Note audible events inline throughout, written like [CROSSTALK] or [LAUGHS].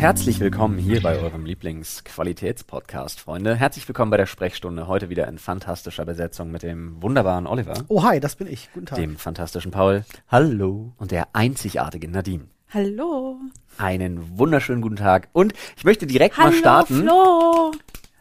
herzlich willkommen hier bei eurem Lieblingsqualitätspodcast, Freunde. Herzlich willkommen bei der Sprechstunde. Heute wieder in fantastischer Besetzung mit dem wunderbaren Oliver, Oh, hi, das bin ich. Guten Tag. dem fantastischen Paul Hallo. und der einzigartigen Nadine. Hallo. Einen wunderschönen guten Tag. Und ich möchte direkt Hallo, mal starten. Flo.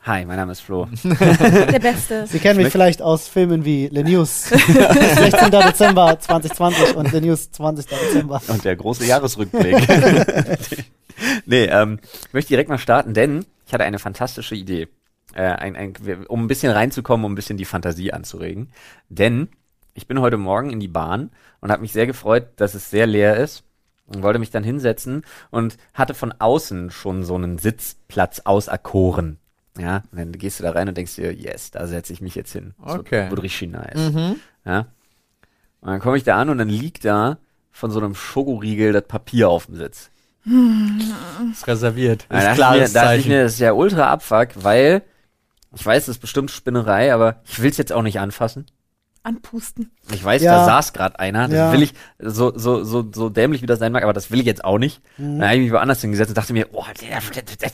Hi, mein Name ist Flo. [LAUGHS] Der Beste. Sie kennen mich vielleicht aus Filmen wie Le News [LAUGHS] 16. Dezember 2020 und Le News 20. Dezember. Und der große Jahresrückblick. [LAUGHS] nee, ähm, ich möchte direkt mal starten, denn ich hatte eine fantastische Idee. Äh, ein, ein, um ein bisschen reinzukommen, um ein bisschen die Fantasie anzuregen. Denn ich bin heute Morgen in die Bahn und habe mich sehr gefreut, dass es sehr leer ist und wollte mich dann hinsetzen und hatte von außen schon so einen Sitzplatz auserkoren. Ja, und dann gehst du da rein und denkst dir, yes, da setze ich mich jetzt hin. Das wird- Okay. Wird richtig nice. Mhm. Ja. Und dann komme ich da an und dann liegt da von so einem Schokoriegel das Papier auf dem Sitz. Ist reserviert. Da Ist mir, klares ich Zeichen. mir, das ist ja ultra abfuck, weil ich weiß, das ist bestimmt Spinnerei, aber ich will es jetzt auch nicht anfassen. Anpusten. Ich weiß, Ja. da saß gerade einer, das Ja. will ich, so, so, so, so dämlich wie das sein mag, aber das will ich jetzt auch nicht. Mhm. Dann habe ich mich woanders hingesetzt und dachte mir, oh, der, der, der, der,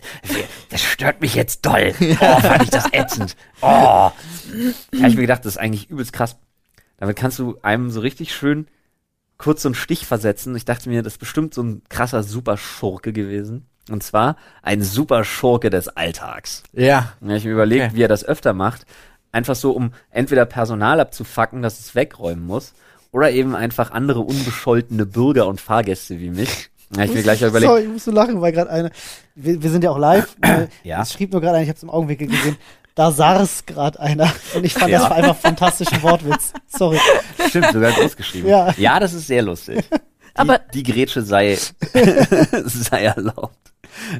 das stört mich jetzt doll. [LAUGHS] Oh, fand ich das ätzend. Oh. Da habe ich mir gedacht, das ist eigentlich übelst krass. Damit kannst du einem so richtig schön kurz so einen Stich versetzen. Ich dachte mir, das ist bestimmt so ein krasser Superschurke gewesen. Und zwar ein Superschurke des Alltags. Ja. Und ich mir überlegt, Okay. wie er das öfter macht. Einfach so, um entweder Personal abzufacken, dass es wegräumen muss, oder eben einfach andere unbescholtene Bürger und Fahrgäste wie mich. Hab ich mir gleich [LAUGHS] überlegt, Sorry, ich muss so lachen, weil gerade eine, wir, wir sind ja auch live. [COUGHS] Ja. Es schrieb nur gerade einer, ich habe es im Augenwinkel gesehen. Da saß gerade einer und ich fand, Ja. das war einfach fantastischen Wortwitz. Sorry. stimmt, sogar groß geschrieben. Ja. das ist sehr lustig. Die, Aber- die Grätsche sei, [LAUGHS] sei erlaubt.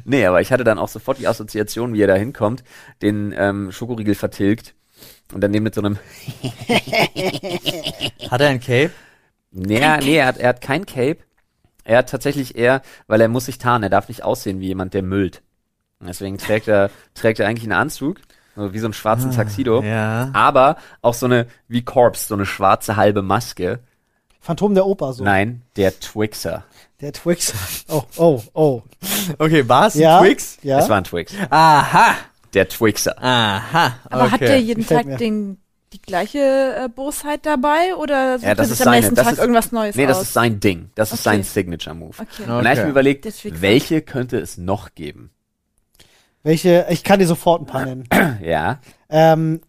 Nee, aber ich hatte dann auch sofort die Assoziation, wie er da hinkommt, den ähm, Schokoriegel vertilgt und dann den mit so einem [LAUGHS] Hat er ein Cape? Nee, nee, er hat, er hat kein Cape. Er hat tatsächlich eher, weil er muss sich tarnen, er darf nicht aussehen wie jemand, der müllt. Und Deswegen trägt er, trägt er eigentlich einen Anzug, so wie so einen schwarzen Taxido. Ja. Aber auch so eine, wie Corpse, so eine schwarze halbe Maske. Phantom der Oper, so. Nein, der Twixer. Der Twix. Oh, oh, oh. Okay, war's ein Ja. Twix? Ja. Das war ein Twix. Aha. Der Twixer. Aha. Aber okay. hat der jeden Tag mir. den, die gleiche äh, Bosheit dabei oder sucht Ja, das ist sich am seine, nächsten das Tag ist, irgendwas Neues nee, das aus? ist sein Ding. Das ist Okay. sein Signature-Move. okay. Und dann habe ich Okay. mir überlegt, Twixer. welche könnte es noch geben? Welche, ich kann dir sofort ein paar nennen. [CLEARS THROAT] Ja. Ähm,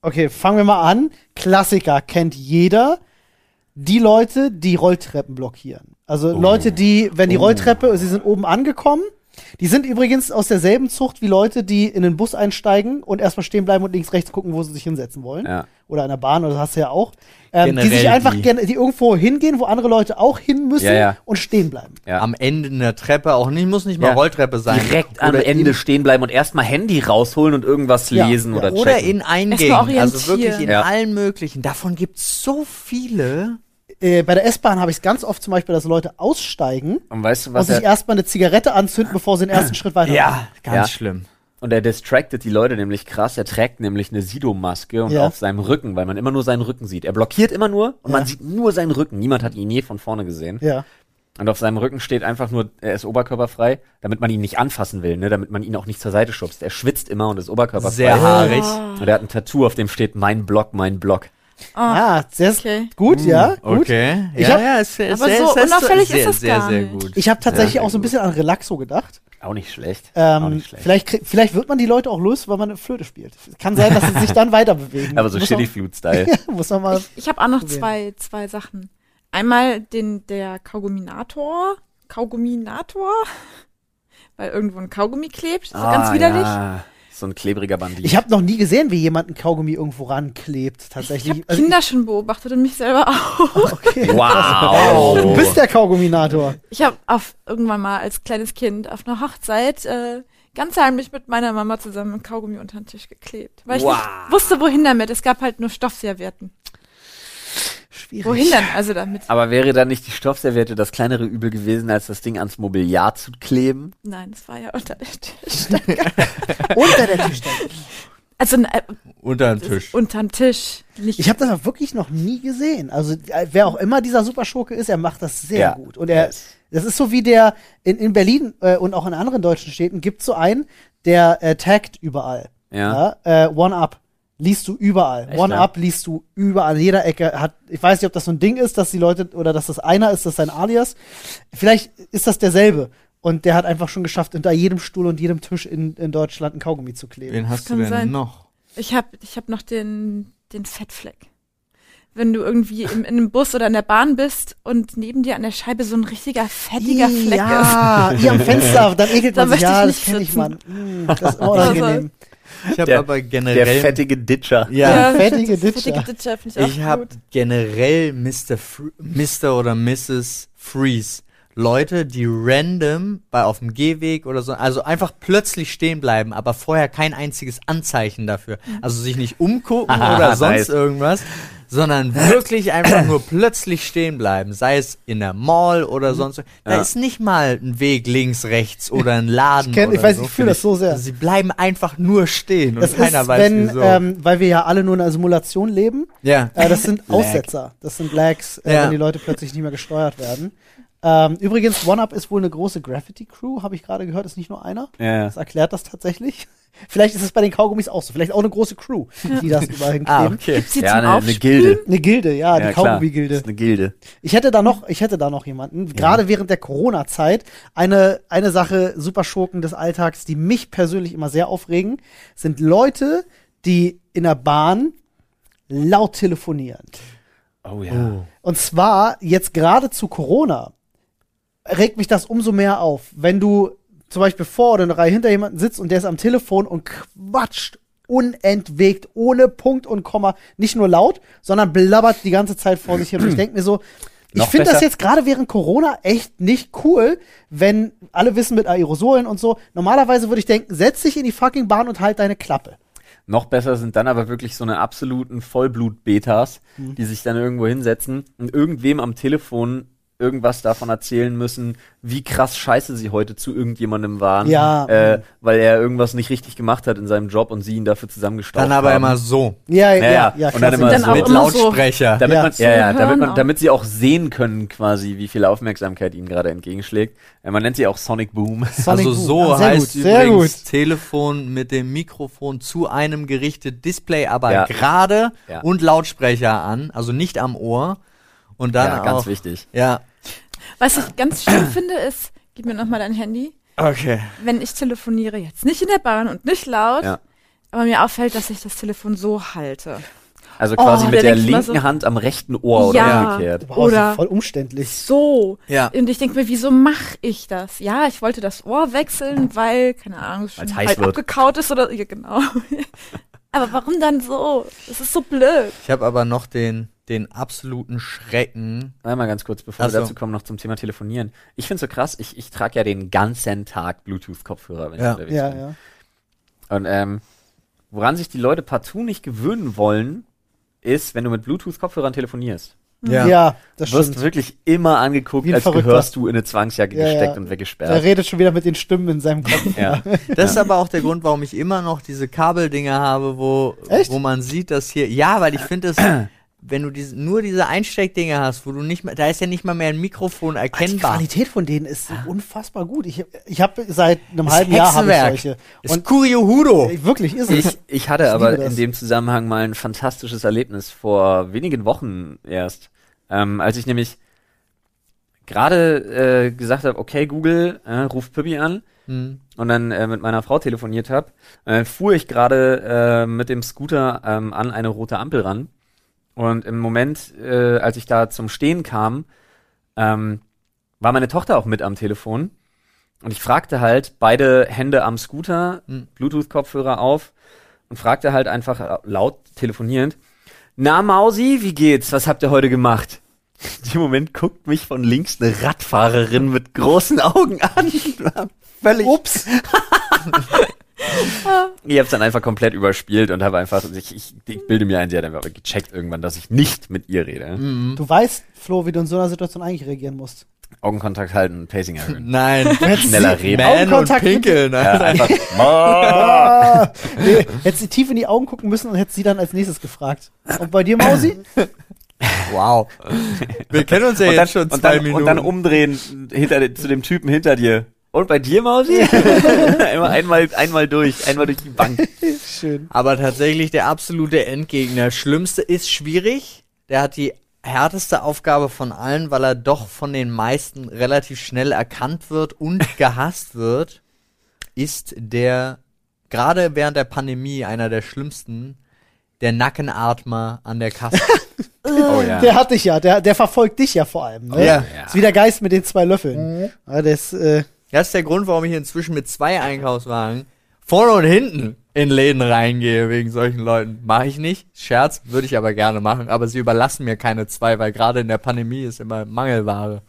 okay, fangen wir mal an. Klassiker kennt jeder. Die Leute, die Rolltreppen blockieren. Also Oh. Leute, die, wenn die Oh. Rolltreppe, sie sind oben angekommen. Die sind übrigens aus derselben Zucht wie Leute, die in den Bus einsteigen und erstmal stehen bleiben und links, rechts gucken, wo sie sich hinsetzen wollen. Ja. Oder in der Bahn, oder das hast du ja auch. Ähm, die sich einfach die. gerne, die irgendwo hingehen, wo andere Leute auch hin müssen Ja, ja. und stehen bleiben. Ja. Am Ende einer Treppe auch nicht, muss nicht mal Ja. Rolltreppe sein. direkt am Oder Ende stehen bleiben und erstmal Handy rausholen und irgendwas Ja, lesen ja. oder Oder checken. in Eingängen. Erstmal Also wirklich in. Ja. allen möglichen. Davon gibt's so viele. Äh, bei der S-Bahn habe ich es ganz oft zum Beispiel, dass Leute aussteigen und weißt du, und was sich er, erstmal eine Zigarette anzünden, bevor sie den ersten Schritt weiter machen. ganz Ja. schlimm. und er distractet die Leute nämlich krass. Er trägt nämlich eine Sido-Maske und Ja. auf seinem Rücken, weil man immer nur seinen Rücken sieht. Er blockiert immer nur und Ja. man sieht nur seinen Rücken. Niemand hat ihn je von vorne gesehen. Ja. Und auf seinem Rücken steht einfach nur, er ist oberkörperfrei, damit man ihn nicht anfassen will, ne, damit man ihn auch nicht zur Seite schubst. Er schwitzt immer und ist oberkörperfrei. Sehr haarig. Und er hat ein Tattoo, auf dem steht mein Block, mein Block. Ah, sehr okay. gut, ja, gut. Okay. Ich ja, hab- ja, es, es, Aber es, so unauffällig sehr, ist das sehr, gar sehr nicht. gut. Ich habe tatsächlich Ja, auch so ein gut. bisschen an Relaxo gedacht. Auch nicht schlecht. auch Ähm, nicht schlecht. vielleicht, vielleicht wird man die Leute auch los, weil man eine Flöte spielt. Kann sein, dass sie sich dann weiter bewegen. [LAUGHS] Aber so Shitty man, Flute-Style. [LAUGHS] muss man mal. Ich, ich habe auch noch probieren. zwei, zwei Sachen. Einmal den, der Kauguminator. Kauguminator. [LAUGHS] Weil irgendwo ein Kaugummi klebt. So ganz widerlich. Ah, Ja. So ein klebriger Bandit. Ich habe noch nie gesehen, wie jemand ein Kaugummi irgendwo ranklebt. Ich Tatsächlich. habe Also, Kinder schon beobachtet und mich selber auch. okay. [LAUGHS] Wow. Du bist der Kaugumminator. Ich habe auf irgendwann mal als kleines Kind auf einer Hochzeit äh, ganz heimlich mit meiner Mama zusammen ein Kaugummi unter den Tisch geklebt. Weil ich Wow. nicht wusste, wohin damit. Es gab halt nur Stoffservietten. Schwierig. Wohin denn also damit? Aber wäre dann nicht die Stoffserviette das kleinere Übel gewesen, als das Ding ans Mobiliar zu kleben? Nein, das war ja unter der Tisch. [LAUGHS] Unter der Tischdecke. Also äh, Unter dem Tisch. unterm Tisch. Nicht Ich habe das auch wirklich noch nie gesehen. Also äh, wer auch immer dieser Superschurke ist, er macht das sehr Ja. gut. Und er, das ist so wie der in, in Berlin äh, und auch in anderen deutschen Städten gibt so einen, der äh, taggt überall. Ja. Ja, äh, One Up liest du überall. Echt, One ja? Up liest du überall. Jeder Ecke hat, ich weiß nicht, ob das so ein Ding ist, dass die Leute, oder dass das einer ist, das ist sein Alias. Vielleicht ist das derselbe. Und der hat einfach schon geschafft, unter jedem Stuhl und jedem Tisch in, in Deutschland ein Kaugummi zu kleben. Wen hast du kann denn sein. noch? Ich habe ich hab noch den, den Fettfleck. Wenn du irgendwie im, in einem Bus oder in der Bahn bist und neben dir an der Scheibe so ein richtiger fettiger Fleck ist. ja, hier am Fenster, dann ekelt Da man sich. Ja, das nicht kenne ich. Mann. Mm, das ist [LAUGHS] unangenehm. Ich habe Der- aber Der generell. fettige Ditcher. ja, fettige fettige Ditcher. Ditcher finde ich auch ich habe generell Mr. Fr Mr. oder Mrs. Freeze. Leute, die random bei auf dem Gehweg oder so, also einfach plötzlich stehen bleiben, aber vorher kein einziges Anzeichen dafür. Also sich nicht umgucken Ah, oder sonst nice. irgendwas, sondern [LAUGHS] wirklich einfach nur plötzlich stehen bleiben. Sei es in der Mall oder sonst. Da Ja. ist nicht mal ein Weg links, rechts oder ein Laden. Ich kenn- ich weiß, so. ich fühl das so sehr. Also sie bleiben einfach nur stehen und Das keiner ist, weiß wenn, wieso. ähm, weil wir ja alle nur in einer Simulation leben. ja. Äh, das sind. [LAUGHS] Aussetzer. Das sind Lags, äh, Ja. wenn die Leute plötzlich nicht mehr gesteuert werden. Ähm, übrigens, OneUp ist wohl eine große Graffiti-Crew, habe ich gerade gehört, ist nicht nur einer. Ja. Das erklärt das tatsächlich. [LAUGHS] Vielleicht ist es bei den Kaugummis auch so. Vielleicht auch eine große Crew, die das [LAUGHS] überall hinkleben. Ah, okay. Gibt's die Ja, eine, eine? Gilde. Eine Gilde, ja, die Ja. Das Kaugummi-Gilde. ist eine Gilde. Ich hätte da noch, ich hätte da noch jemanden, gerade während der Corona-Zeit, eine, eine Sache, Superschurken des Alltags, die mich persönlich immer sehr aufregen, sind Leute, die in der Bahn laut telefonieren. Oh ja. Und zwar jetzt gerade zu Corona regt mich das umso mehr auf, wenn du zum Beispiel vor oder eine Reihe hinter jemanden sitzt und der ist am Telefon und quatscht unentwegt, ohne Punkt und Komma, nicht nur laut, sondern blabbert die ganze Zeit vor sich hin. Und ich denke mir so, ich finde das jetzt gerade während Corona echt nicht cool, wenn alle wissen mit Aerosolen und so. Normalerweise würde ich denken, setz dich in die fucking Bahn und halt deine Klappe. Noch besser sind dann aber wirklich so eine absoluten Vollblut-Betas, Mhm. die sich dann irgendwo hinsetzen und irgendwem am Telefon irgendwas davon erzählen müssen, wie krass scheiße sie heute zu irgendjemandem waren, Ja. äh, weil er irgendwas nicht richtig gemacht hat in seinem Job und sie ihn dafür zusammengestaucht Dann aber haben. immer so. Ja, ja, Ja, ja. Und dann immer Dann so mit immer so- Lautsprecher. damit Ja. man, ja, ja, damit, man, damit sie auch sehen können, quasi, wie viel Aufmerksamkeit ihnen gerade entgegenschlägt. Äh, man nennt sie auch Sonic Boom. [LAUGHS] Sonic also Boom. so Ah, sehr heißt gut, übrigens gut. Telefon mit dem Mikrofon zu einem gerichtet Display, aber Ja. gerade Ja. und Lautsprecher an, also nicht am Ohr. Und dann ja, ganz auch, wichtig. Ja. Was ich ganz schön finde, ist, gib mir nochmal dein Handy. Okay. Wenn ich telefoniere, jetzt nicht in der Bahn und nicht laut, Ja. aber mir auffällt, dass ich das Telefon so halte. Also quasi Oh, mit der linken so- Hand am rechten Ohr oder Ja. umgekehrt. Wow, Oder- voll umständlich. So. Ja. Und ich denke mir, wieso mache ich das? Ja, ich wollte das Ohr wechseln, weil, keine Ahnung, schon heiß halt wird. abgekaut ist oder, ja, genau. [LAUGHS] aber warum dann so? Das ist so blöd. Ich habe aber noch den, den absoluten Schrecken. Einmal ganz kurz, bevor Ach wir so. dazu kommen, noch zum Thema Telefonieren. Ich finde so krass, ich, ich trage ja den ganzen Tag Bluetooth-Kopfhörer, wenn Ja. ich unterwegs Ja, bin. ja. Und ähm, woran sich die Leute partout nicht gewöhnen wollen, ist, wenn du mit Bluetooth-Kopfhörern telefonierst. Ja, das Du wirst stimmt. wirklich immer angeguckt, als Verrückter. gehörst du in eine Zwangsjacke Ja, gesteckt ja. und Er weggesperrt. redet schon wieder mit den Stimmen in seinem Kopf. [LAUGHS] Ja. Das ist aber auch der Grund, warum ich immer noch diese Kabeldinger habe, wo, Echt? wo man sieht, dass hier, ja, weil ich finde es, [CLEARS THROAT] wenn du diese, nur diese Einsteckdinger hast, wo du nicht mehr, da ist ja nicht mal mehr ein Mikrofon Die erkennbar. Qualität von denen ist unfassbar gut. Ich, ich habe seit einem Ist halben Jahr habe ich solche. Ist Und Curio Hudo. wirklich ist es. Ich, ich hatte Ich aber das. in dem Zusammenhang mal ein fantastisches Erlebnis vor wenigen Wochen erst, ähm, als ich nämlich gerade äh, gesagt habe, okay Google, äh, ruf Pippi an Hm. und dann äh, mit meiner Frau telefoniert habe, äh, fuhr ich gerade äh, mit dem Scooter ähm, an eine rote Ampel ran und im Moment, äh, als ich da zum Stehen kam, ähm, war meine Tochter auch mit am Telefon und ich fragte halt beide Hände am Scooter, Hm. Bluetooth-Kopfhörer auf und fragte halt einfach laut telefonierend, na Mausi, wie geht's? Was habt ihr heute gemacht? [LAUGHS] Dem Moment guckt mich von links eine Radfahrerin mit großen Augen an. Völlig. [LAUGHS] Ups. [LAUGHS] Ich hab's dann einfach komplett überspielt und habe einfach, ich, ich, ich bilde mir ein, sie hat einfach gecheckt irgendwann, dass ich nicht mit ihr rede. Mhm. Du weißt, Flo, wie du in so einer Situation eigentlich reagieren musst. Augenkontakt halten und Pacing erhöhen. [LAUGHS] Nein. Schneller reden. Man und Augenkontakt mit- pinkeln. Ja, Alter. einfach. [LAUGHS] Nee, hättest sie tief in die Augen gucken müssen und hättest sie dann als nächstes gefragt. Und bei dir, Mausi? [LAUGHS] Wow. Wir kennen uns ja und, dann, jetzt schon und, zwei dann, Minuten. und dann umdrehen hinter, zu dem Typen hinter dir. Und bei dir, Mausi? [LAUGHS] einmal, einmal, einmal durch, einmal durch die Bank. Schön. Aber tatsächlich der absolute Endgegner. Schlimmste ist schwierig. Der hat die härteste Aufgabe von allen, weil er doch von den meisten relativ schnell erkannt wird und [LAUGHS] gehasst wird, ist der, gerade während der Pandemie, einer der schlimmsten, der Nackenatmer an der Kasse. [LAUGHS] Oh ja. Der hat dich ja, der, der verfolgt dich ja vor allem. Ne? Ja. Ist wie der Geist mit den zwei Löffeln. Ja, der ist, äh, Das ist der Grund, warum ich inzwischen mit zwei Einkaufswagen vorne und hinten in Läden reingehe wegen solchen Leuten. Mache ich nicht. Scherz, würde ich aber gerne machen. Aber sie überlassen mir keine zwei, weil gerade in der Pandemie ist immer Mangelware.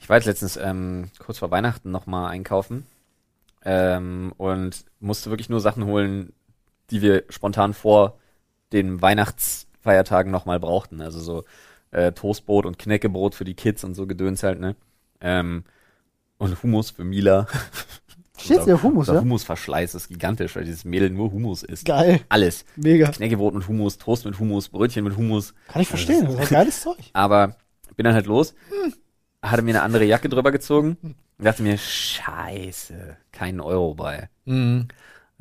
Ich war jetzt letztens ähm, kurz vor Weihnachten nochmal einkaufen ähm, und musste wirklich nur Sachen holen, die wir spontan vor den Weihnachtsfeiertagen nochmal brauchten. Also so äh, Toastbrot und Knäckebrot für die Kids und so Gedöns halt, ne? Ähm, und Hummus für Mila. steht's ja Humus, ja? Hummusverschleiß ist gigantisch, weil dieses Mädel nur Hummus isst. Geil. Alles. Mega. Knäckebrot mit Hummus, Toast mit Hummus, Brötchen mit Hummus. Kann ich verstehen. Das ist ein geiles Zeug. [LAUGHS] Aber bin dann halt los, hatte mir eine andere Jacke drüber gezogen und dachte mir, scheiße, keinen Euro bei. Mhm.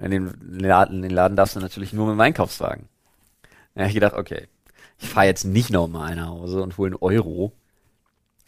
In den Laden, in den Laden darfst du natürlich nur mit dem Einkaufswagen. Da hab ich gedacht, okay, ich fahre jetzt nicht nochmal nach Hause und hole einen Euro.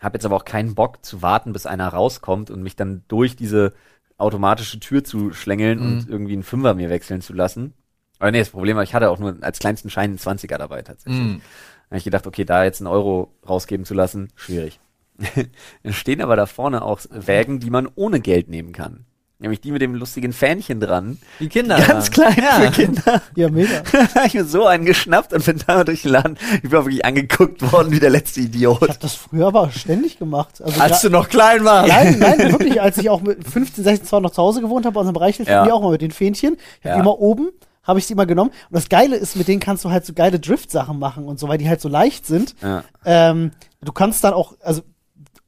Hab jetzt aber auch keinen Bock zu warten, bis einer rauskommt und mich dann durch diese automatische Tür zu schlängeln und irgendwie einen Fünfer mir wechseln zu lassen. Aber nee, das Problem war, ich hatte auch nur als kleinsten Schein einen 20er dabei tatsächlich. Mhm. Da hab ich gedacht, okay, da jetzt einen Euro rausgeben zu lassen, schwierig. [LAUGHS] Dann stehen aber da vorne auch Wägen, die man ohne Geld nehmen kann. Nämlich die mit dem lustigen Fähnchen dran. Die Kinder. Ganz klein für Kinder. [LAUGHS] Ja, mega. [LAUGHS] Hab ich mir so einen geschnappt und bin da durch den Laden. Ich bin auch wirklich angeguckt worden wie der letzte Ich Idiot. habe das früher aber ständig gemacht. Also Als du noch klein warst. Nein, nein, [LAUGHS] wirklich, als ich auch mit 15, 16 zwar noch zu Hause gewohnt habe, aus dem Bereich, Ja. ja. auch mal mit den Fähnchen. Ich hab Ja. die immer oben, habe ich sie immer genommen. Und das Geile ist, mit denen kannst du halt so geile Drift-Sachen machen und so, weil die halt so leicht sind. Ja. Ähm, du kannst dann auch, also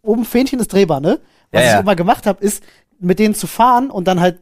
oben Fähnchen ist drehbar, ne? Was Ja, ja. ich immer gemacht habe, ist, mit denen zu fahren und dann halt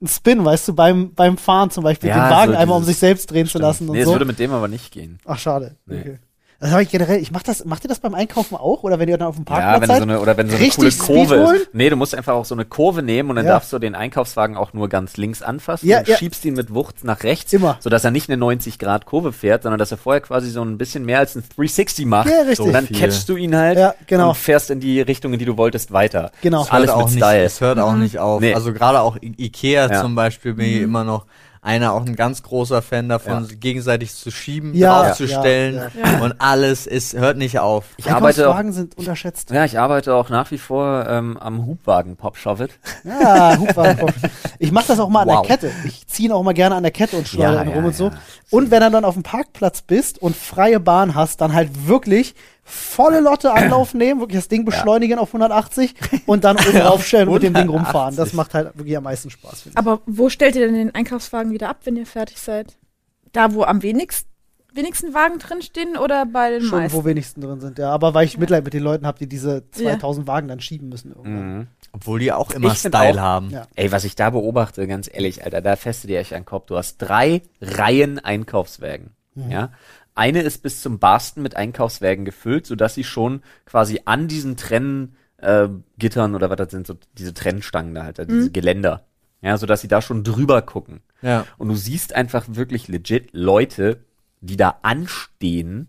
einen Spin, weißt du, beim, beim Fahren zum Beispiel, Ja, den Wagen so einmal um sich selbst drehen zu lassen nee, und es so. würde mit dem aber nicht gehen. Ach, schade. Nee. Okay. Das habe ich generell, ich mach das, macht ihr das beim Einkaufen auch? Oder wenn ihr dann auf dem Parkplatz Ja, wenn du seid? so eine, oder wenn so eine Richtig coole Kurve ist. Nee, du musst einfach auch so eine Kurve nehmen und dann Ja. darfst du den Einkaufswagen auch nur ganz links anfassen Ja, und ja. schiebst ihn mit Wucht nach rechts, Immer. sodass er nicht eine 90 Grad Kurve fährt, sondern dass er vorher quasi so ein bisschen mehr als ein 360 macht. Ja, richtig. Und dann Viel. catchst du ihn halt Ja, genau. und fährst in die Richtung, in die du wolltest, weiter. Genau. Ist alles auch mit nicht, Style. Es hört auch nicht auf. Nee. Also gerade auch I Ikea Ja. zum Beispiel bin ich immer noch einer auch ein ganz großer Fan davon, Ja. sich gegenseitig zu schieben, Ja, draufzustellen ja, ja. und alles ist hört nicht auf. Ich arbeite auch, sind unterschätzt. ja, ich arbeite auch nach wie vor ähm, am Hubwagen Pop Shovet. Ja, Hubwagen. [LAUGHS] Ich mache das auch mal an Wow. der Kette. Ich ziehe ihn auch mal gerne an der Kette und schleudere Ja, ihn ja, rum und so. ja. Und wenn du dann auf dem Parkplatz bist und freie Bahn hast, dann halt wirklich volle Lotte Anlauf nehmen, wirklich das Ding beschleunigen auf 180 [LAUGHS] und dann oben raufstellen und mit dem Ding rumfahren. Das 180. macht halt wirklich am meisten Spaß, finde ich. Aber wo stellt ihr denn den Einkaufswagen wieder ab, wenn ihr fertig seid? Da, wo am wenigsten, wenigsten Wagen drinstehen oder bei den Schon, meisten? wo wenigsten drin sind, ja. Aber weil ich Mitleid mit den Leuten habe, die diese Ja. 2000 Wagen dann schieben müssen irgendwann. Mhm. Obwohl die auch immer Ich Style auch- haben. Ja. Ey, was ich da beobachte, ganz ehrlich, Alter, da feste dir echt an den Kopf. Du hast drei Reihen Einkaufswägen. Ja. Eine ist bis zum Barsten mit Einkaufswägen gefüllt, sodass sie schon quasi an diesen Trennen äh, Gittern oder was das sind, so diese Trennstangen da halt, diese Geländer. Ja, sodass sie da schon drüber gucken. Ja. Und du siehst einfach wirklich legit Leute, die da anstehen,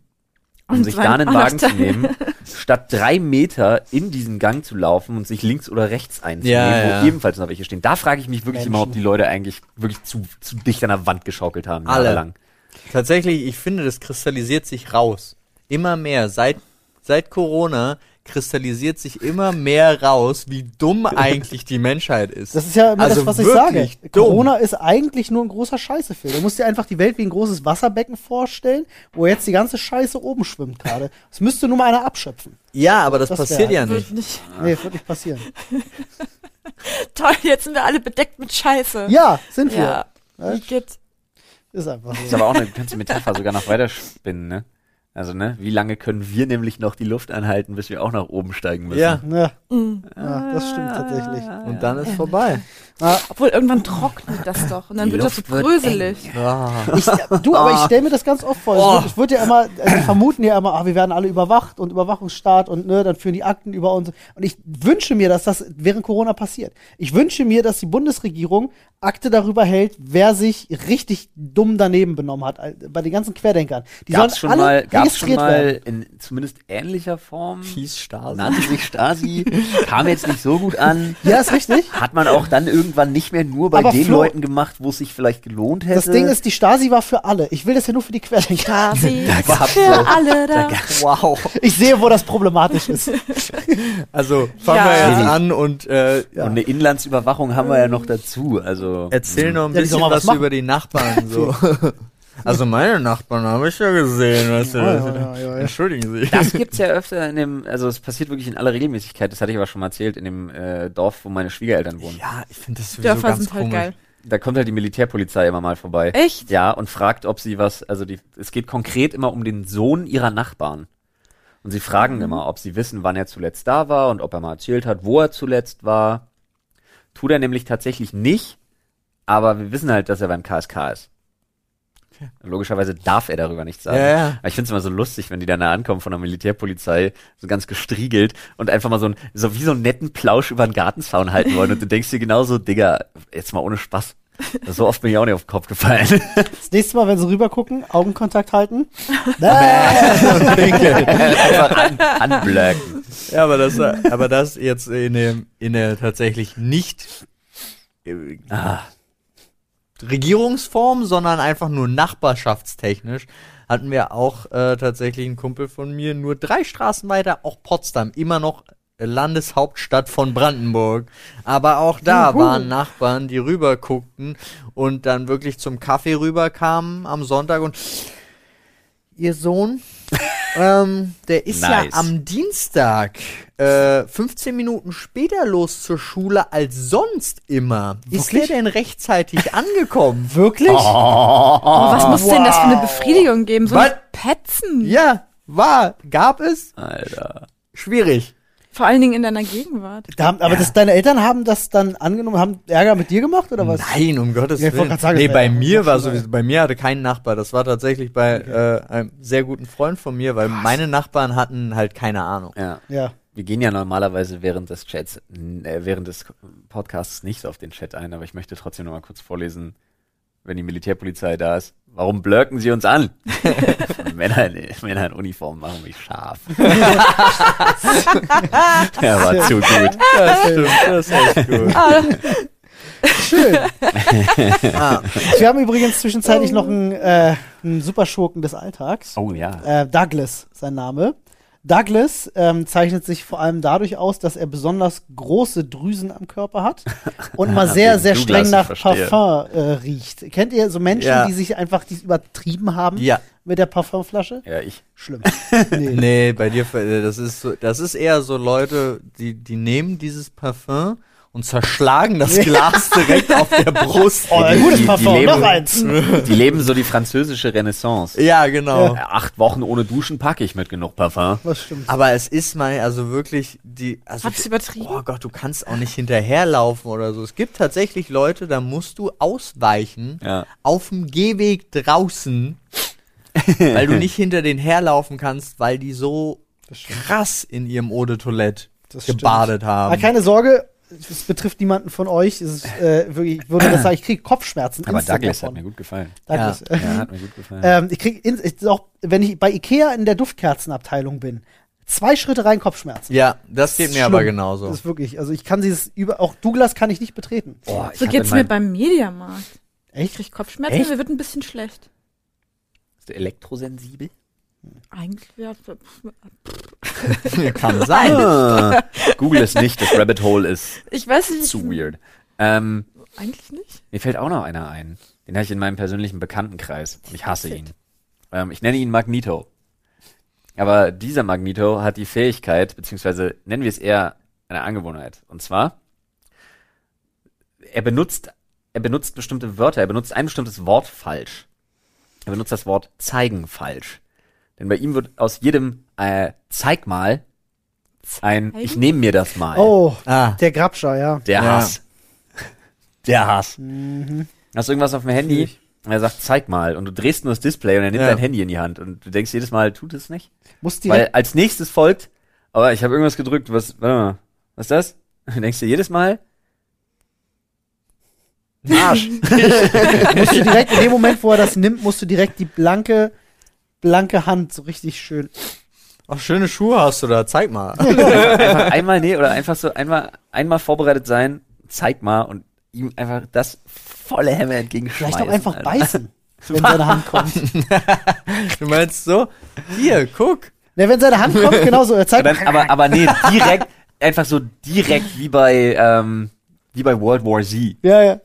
um Und sich da einen Wagen zu nehmen, [LAUGHS] statt drei Meter in diesen Gang zu laufen und sich links oder rechts einzunehmen, Ja, wo ja. ebenfalls noch welche stehen. Da frage ich mich wirklich immer, ob Menschen. die Leute eigentlich wirklich zu, zu dicht an der Wand geschaukelt haben. Alle. jahrelang. Tatsächlich, ich finde, das kristallisiert sich raus. Immer mehr. Seit, seit Corona kristallisiert sich immer mehr raus, wie dumm [LAUGHS] eigentlich die Menschheit ist. Das ist ja immer Also das, was ich sage. dumm. Corona ist eigentlich nur ein großer Scheißefilm. Du musst dir einfach die Welt wie ein großes Wasserbecken vorstellen, wo jetzt die ganze Scheiße oben schwimmt gerade. Es müsste nur mal einer abschöpfen. Ja, aber das, Das passiert ja nicht. nicht. Nee, das wird nicht passieren. [LAUGHS] Toll, jetzt sind wir alle bedeckt mit Scheiße. Ja, sind wir. Ja. Wie geht's? Ist einfach Ist so. aber auch eine, die Metapher sogar noch weiter spinnen, ne? Also, ne, wie lange können wir nämlich noch die Luft anhalten, bis wir auch nach oben steigen müssen? Ja, Ja, Mhm. ja, das stimmt tatsächlich. und dann ist vorbei. Obwohl, irgendwann trocknet das doch. Und dann Die wird das so Luft bröselig. Ah. Ich, du, aber ich stelle mir das ganz oft vor. Es Oh. wird, es wird ja immer, also die vermuten ja immer, ah, wir werden alle überwacht und Überwachungsstaat und ne, dann führen die Akten über uns. Und ich wünsche mir, dass das während Corona passiert. Ich wünsche mir, dass die Bundesregierung Akte darüber hält, wer sich richtig dumm daneben benommen hat, all- bei den ganzen Querdenkern. Die Gab's sollen schon alle mal, gab's schon mal werden. in zumindest ähnlicher Form? Hieß Stasi. Nannte sich Stasi, [LAUGHS] kam jetzt nicht so gut an. Ja, ist richtig. Hat man auch dann irgendwann nicht mehr nur bei Aber den Flo- Leuten gemacht, wo es sich vielleicht gelohnt hätte. Das Ding ist, die Stasi war für alle. Ich will das ja nur für die Querdenker. Stasi [LAUGHS] für so- alle da. Wow. Ich sehe, wo das problematisch ist. [LAUGHS] Also fangen Ja. wir jetzt an und äh, Und eine Inlandsüberwachung haben wir ja noch dazu. Also erzähl noch ein Ja, bisschen mal was was über die Nachbarn. So. Also meine Nachbarn habe ich ja gesehen. Weißt du, Ja, ja, ja. Entschuldigen Sie. Das gibt's ja öfter in dem, also es passiert wirklich in aller Regelmäßigkeit, das hatte ich aber schon mal erzählt, in dem äh, Dorf, wo meine Schwiegereltern wohnen. Ja, ich finde das sowieso Dörfer ganz sind halt komisch. geil. Da kommt halt die Militärpolizei immer mal vorbei. Echt? Ja, und fragt, ob sie was, also die, es geht konkret immer um den Sohn ihrer Nachbarn. Und sie fragen Mhm. immer, ob sie wissen, wann er zuletzt da war und ob er mal erzählt hat, wo er zuletzt war. Tut er nämlich tatsächlich nicht, aber wir wissen halt, dass er beim KSK ist. Okay. Logischerweise darf er darüber nichts sagen. Ja, ja. Aber ich finde es immer so lustig, wenn die dann da ankommen von der Militärpolizei, so ganz gestriegelt und einfach mal so, ein, so wie so einen netten Plausch über den Gartenzaun halten wollen. Und du denkst dir genauso, Digga, jetzt mal ohne Spaß. So oft bin ich auch nicht auf den Kopf gefallen. Das nächste Mal, wenn sie rüber gucken, Augenkontakt halten. [LAUGHS] [LAUGHS] einfach an, anblöcken. Ja, aber das, aber das jetzt in der, in der tatsächlich nicht äh, Ah, Regierungsform, sondern einfach nur nachbarschaftstechnisch hatten wir auch äh, tatsächlich einen Kumpel von mir, nur drei Straßen weiter, auch Potsdam, immer noch Landeshauptstadt von Brandenburg. Aber auch da Juhu. waren Nachbarn, die rüber guckten und dann wirklich zum Kaffee rüberkamen am Sonntag und ihr Sohn, ähm, der ist Nice. ja am Dienstag äh, 15 Minuten später los zur Schule als sonst immer. Ist Wirklich? der denn rechtzeitig [LAUGHS] angekommen? Wirklich? Aber was muss denn das für eine Befriedigung geben? So Was? ein Petzen. Ja, war, gab es. Alter. Schwierig. Vor allen Dingen in deiner Gegenwart. Da haben, aber das, deine Eltern haben das dann angenommen, haben Ärger mit dir gemacht oder was? Nein, um Gottes Ja, ich wollte Willen. sagen, nee, bei ja mir war sowieso, bei mir hatte kein Nachbar. Das war tatsächlich bei äh, einem sehr guten Freund von mir, weil meine Nachbarn hatten halt keine Ahnung. Ja. Ja. Wir gehen ja normalerweise während des Chats, äh, während des Podcasts nicht auf den Chat ein, aber ich möchte trotzdem noch mal kurz vorlesen, wenn die Militärpolizei da ist. Warum blöcken sie uns an? Männer, in, Männer in Uniform machen mich scharf. [LAUGHS] ja, war zu gut. Das stimmt, das ist echt gut. Schön. [LAUGHS] ah, Wir haben übrigens zwischenzeitlich noch einen, äh, einen Superschurken des Alltags. Oh ja. Äh, Douglas, sein Name. Douglas ähm, zeichnet sich vor allem dadurch aus, dass er besonders große Drüsen am Körper hat [LAUGHS] und mal sehr, sehr streng nach verstehe. Parfum äh, riecht. Kennt ihr so Menschen, Ja. die sich einfach dies übertrieben haben ja. mit der Parfumflasche? Ja, ich. Schlimm. [LAUGHS] Nee. Nee, bei dir, äh, das ist so, das ist eher so Leute, die, die nehmen dieses Parfum und zerschlagen das [LAUGHS] Glas direkt auf der Brust. Oh, ein Die- gutes Parfum, leben- noch eins. [LAUGHS] Die leben so die französische Renaissance. Ja, genau. Äh, Acht Wochen ohne Duschen packe ich mit genug Parfum. Was stimmt? Aber es ist mal, also wirklich, die, also, Hab's übertrieben? oh Gott, du kannst auch nicht hinterherlaufen oder so. Es gibt tatsächlich Leute, da musst du ausweichen, Ja. auf dem Gehweg draußen, [LAUGHS] weil du nicht hinter den herlaufen kannst, weil die so krass in ihrem Eau de Toilette Das stimmt. gebadet haben. Aber keine Sorge, es betrifft niemanden von euch. Es ist, äh, wirklich, ich würde das sagen, ich kriege Kopfschmerzen. Aber Douglas davon. hat mir gut gefallen. Douglas. Ja. Ja, hat mir gut gefallen. Ähm, ich krieg in, ist auch, wenn ich bei Ikea in der Duftkerzenabteilung bin, zwei Schritte rein Kopfschmerzen. ja, das geht ist mir aber schlimm. genauso. Das ist wirklich, also ich kann dieses über, auch Douglas kann ich nicht betreten. Boah, ich So geht's mir beim Mediamarkt. Ich Echt? krieg Kopfschmerzen, Echt? mir wird ein bisschen schlecht. Bist du elektrosensibel? Eigentlich wäre [LAUGHS] Kann [LAUGHS] sein. Ah, Google es nicht, das Rabbit Hole ist Ich weiß nicht. zu weird. Ähm, Eigentlich nicht. mir fällt auch noch einer ein. Den habe ich in meinem persönlichen Bekanntenkreis. Ich hasse ihn. Ähm, ich nenne ihn Magneto. Aber dieser Magneto hat die Fähigkeit, beziehungsweise nennen wir es eher eine Angewohnheit. Und zwar, er benutzt, er benutzt bestimmte Wörter, er benutzt ein bestimmtes Wort falsch. Er benutzt das Wort zeigen falsch. Denn bei ihm wird aus jedem äh, Zeig mal ein? Ich nehme mir das mal. Oh, Ah, der Grabscher, ja. Der Ja. Hass. Der Hass. Mhm. Hast du irgendwas auf dem Handy? Und er sagt, zeig mal. Und du drehst nur das Display und er nimmt Ja. dein Handy in die Hand. Und du denkst jedes Mal, tut es nicht. Muss Weil direkt, als nächstes folgt, aber ich habe irgendwas gedrückt, was, warte mal, was ist das? [LAUGHS] Und denkst du jedes Mal, Arsch. [LAUGHS] musst du direkt in dem Moment, wo er das nimmt, musst du direkt die blanke, blanke Hand so richtig schön. Ach, schöne Schuhe hast du da, zeig mal. [LAUGHS] einfach einmal, nee, oder einfach so einmal, einmal vorbereitet sein, zeig mal und ihm einfach das volle Hämmer entgegenschmeißen. Vielleicht auch einfach Alter. beißen, [LAUGHS] wenn seine Hand kommt. [LAUGHS] Du meinst so, hier, guck. Ne, wenn seine Hand kommt, genauso, er zeigt, Dann, aber, aber nee, direkt, einfach so direkt wie bei, ähm, wie bei World War Z. ja, ja.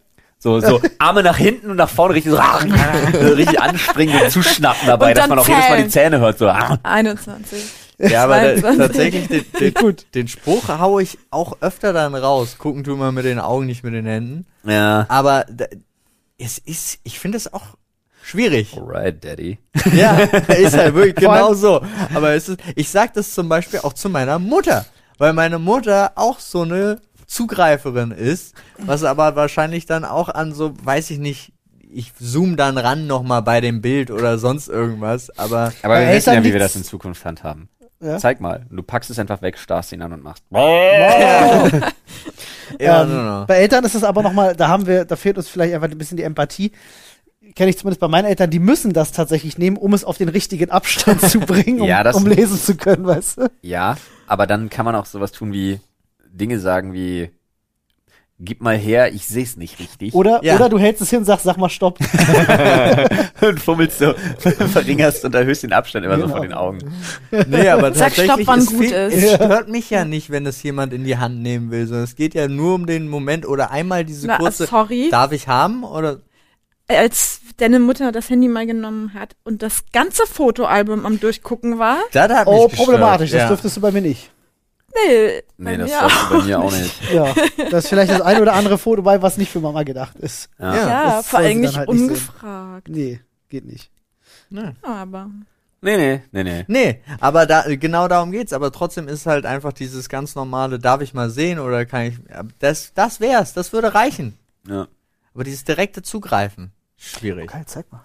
So, so [LAUGHS] Arme nach hinten und nach vorne richtig so, [LAUGHS] richtig anspringen und zuschnappen dabei, Und dass man auch jedes Mal die. Zähne hört. So. 21. Ja, aber da, 22. tatsächlich, den, den, Gut. den Spruch haue ich auch öfter dann raus. Gucken tu mal mit den Augen, nicht mit den Händen. Ja. Aber da, es ist, ich finde es auch schwierig. Alright, Daddy. [LAUGHS] Ja, ist halt wirklich genau so. Aber es ist, ich sag das zum Beispiel auch zu meiner Mutter, weil meine Mutter auch so eine Zugreiferin ist, was aber wahrscheinlich dann auch an so, weiß ich nicht, ich zoom dann ran nochmal bei dem Bild oder sonst irgendwas, aber Aber wir wissen ja, wie wir das in Zukunft handhaben. Ja. Zeig mal. Du packst es einfach weg, starrst ihn an und machst. [LAUGHS] ja, ähm, no, no. Bei Eltern ist es aber nochmal, da haben wir, da fehlt uns vielleicht einfach ein bisschen die Empathie. Kenne ich zumindest bei meinen Eltern, die müssen das tatsächlich nehmen, um es auf den richtigen Abstand zu bringen, [LAUGHS] um, Ja, das- um lesen zu können, weißt du? Ja, aber dann kann man auch sowas tun wie Dinge sagen wie Gib mal her, ich seh's nicht richtig. Oder, Ja. oder du hältst es hin und sagst, sag mal Stopp. [LAUGHS] und fummelst so, [LAUGHS] verringerst und erhöhst den Abstand immer so Genau. vor den Augen. Nee, aber Sag tatsächlich, Stopp, wann es, gut ist. es stört mich ja nicht, wenn es jemand in die Hand nehmen will, sondern es geht ja nur um den Moment oder einmal diese Na, kurze, sorry. darf ich haben oder, Als deine Mutter das Handy mal genommen hat und das ganze Fotoalbum am Durchgucken war. das hat Oh, problematisch, das ja. dürftest du bei mir nicht. Nee, Nee, das du bei mir auch nicht. Ja, da ist vielleicht das ein oder andere Foto bei, was nicht für Mama gedacht ist. Ja. Ja. Vor allem nicht halt nicht ungefragt. Nee, geht nicht. Ne. Aber Nee, nee, nee, nee. Nee, aber da, genau darum geht's. Aber trotzdem ist halt einfach dieses ganz normale, darf ich mal sehen oder kann ich, das, das wär's, das würde reichen. Ja. Aber dieses direkte Zugreifen, schwierig. Geil, zeig mal.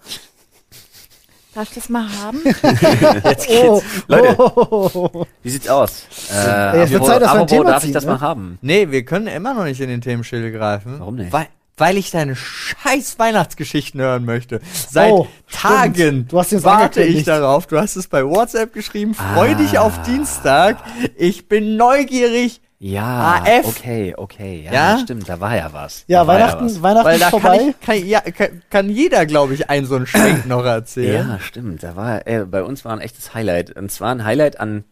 Darf ich das mal haben? [LAUGHS] Jetzt Oh, geht's. Leute, oh. wie sieht's aus? Äh, es wird Zeit, dass wir ein Thema darf ich ziehen, das ne? mal haben? Nee, wir können immer noch nicht in den Themenschilde greifen. Warum nicht? Weil, weil ich deine scheiß Weihnachtsgeschichten hören möchte. Seit Oh, Tagen stimmt. Du hast jetzt warte ich darauf. Du hast es bei WhatsApp geschrieben. Freu Ah. dich auf Dienstag. Ich bin neugierig. Ja, AF. okay, okay. Ja, Ja? stimmt, da war ja was. Ja, da Weihnachten, was. Weihnachten Weil ist da kann, vorbei. ich, kann, ja, kann, kann jeder, glaube ich, einen so einen Schwenk noch erzählen. Ja, stimmt. Da war, äh, bei uns war ein echtes Highlight. Und zwar ein Highlight an,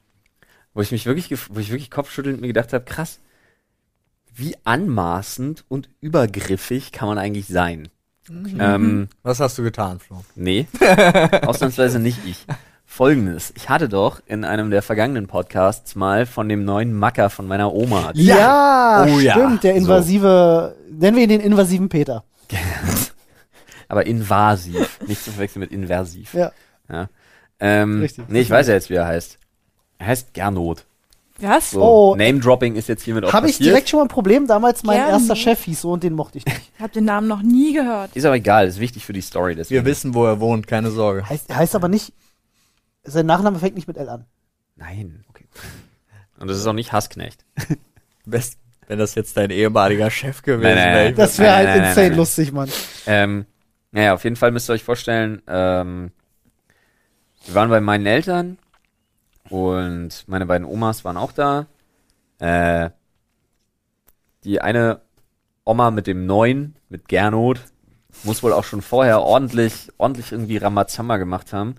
wo ich mich wirklich, wo ich wirklich kopfschüttelnd mir gedacht habe, krass, wie anmaßend und übergriffig kann man eigentlich sein? Ähm, Was hast du getan, Flo? nee, [LAUGHS] ausnahmsweise nicht ich. Folgendes, ich hatte doch in einem der vergangenen Podcasts mal von dem neuen Macker von meiner Oma erzählt. Ja, Oh ja. stimmt, der invasive, nennen wir ihn den invasiven Peter. [LAUGHS] aber invasiv, nicht zu verwechseln mit inversiv. Ja. Ja. Ähm, Richtig. Nee, ich weiß ja jetzt, wie er heißt. Er heißt Gernot. Was? So, Oh. Name-Dropping ist jetzt hiermit auch Habe ich direkt schon mal ein Problem. Damals mein Gerne. erster Chef hieß so und den mochte ich nicht. Ich habe den Namen noch nie gehört. Ist aber egal, ist wichtig für die Story. Deswegen. Wir wissen, wo er wohnt, keine Sorge. Heißt, heißt aber nicht, sein Nachname fängt nicht mit L an. Nein, okay. Und das ist auch nicht Hassknecht. [LAUGHS] Best, wenn das jetzt dein ehemaliger Chef gewesen Nein, nein, wäre. Das wäre halt nein, nein, insane nein, nein. lustig, Mann. Ähm, naja, auf jeden Fall müsst ihr euch vorstellen, ähm, wir waren bei meinen Eltern und meine beiden Omas waren auch da. Äh, die eine Oma mit dem neuen, mit Gernot, muss wohl auch schon vorher ordentlich, ordentlich irgendwie Ramazamba gemacht haben.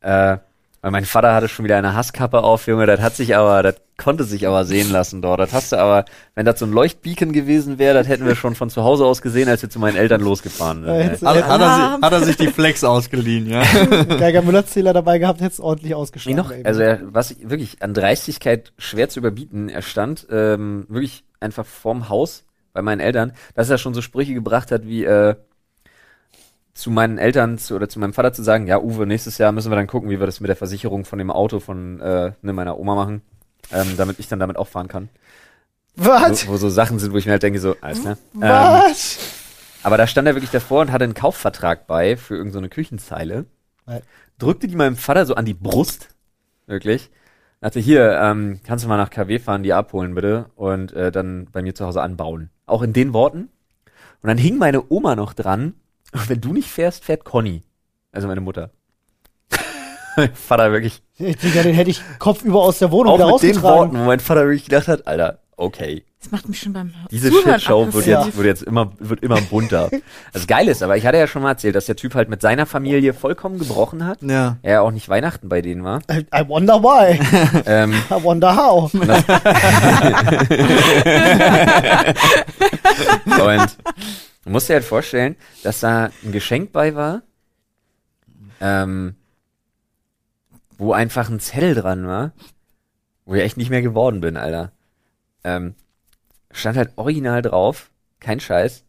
Äh, weil mein Vater hatte schon wieder eine Hasskappe auf, Junge, das hat sich aber, das konnte sich aber sehen lassen dort. Das hast du aber, wenn das so ein Leuchtbeacon gewesen wäre, das hätten wir schon von zu Hause aus gesehen, als wir zu meinen Eltern losgefahren sind. Hat, hat, er hat er sich die Flex ausgeliehen, ja? [LAUGHS] Geiger Müller-Zähler dabei gehabt, hättest du ordentlich ausgeschlagen. noch, also er, was ich wirklich an Dreistigkeit schwer zu überbieten, er stand ähm, wirklich einfach vorm Haus bei meinen Eltern, dass er schon so Sprüche gebracht hat wie, äh, zu meinen Eltern zu, oder zu meinem Vater zu sagen, ja, Uwe, nächstes Jahr müssen wir dann gucken, wie wir das mit der Versicherung von dem Auto von äh, ne, meiner Oma machen, ähm, damit ich dann damit auch fahren kann. Was? Wo, wo so Sachen sind, wo ich mir halt denke, so, alles. Ähm, Was? aber da stand er wirklich davor und hatte einen Kaufvertrag bei für irgendeine so eine Küchenzeile. Nein. Drückte die meinem Vater so an die Brust. Wirklich. Dachte, hier, ähm, kannst du mal nach KW fahren, die abholen bitte und äh, dann bei mir zu Hause anbauen. Auch in den Worten. Und dann hing meine Oma noch dran. Und wenn du nicht fährst, fährt Conny. Also meine Mutter. mein [LAUGHS] Vater wirklich. Digga, den hätte ich kopfüber aus der Wohnung wieder Auch mit den. Worten, wo mein Vater wirklich gedacht hat, Alter, okay. Das macht mich schon beim Diese Zuhören Shitshow wird jetzt, wird jetzt immer, wird immer bunter. Das Geile ist aber, ich hatte ja schon mal erzählt, dass der Typ halt mit seiner Familie vollkommen gebrochen hat. Ja. Er ja auch nicht Weihnachten bei denen war. I, I wonder why. [LAUGHS] ähm, I wonder how. [LAUGHS] und du musst dir halt vorstellen, dass da ein Geschenk bei war, ähm, wo einfach ein Zettel dran war, wo ich echt nicht mehr geworden bin, Alter. Ähm, stand halt original drauf, kein Scheiß,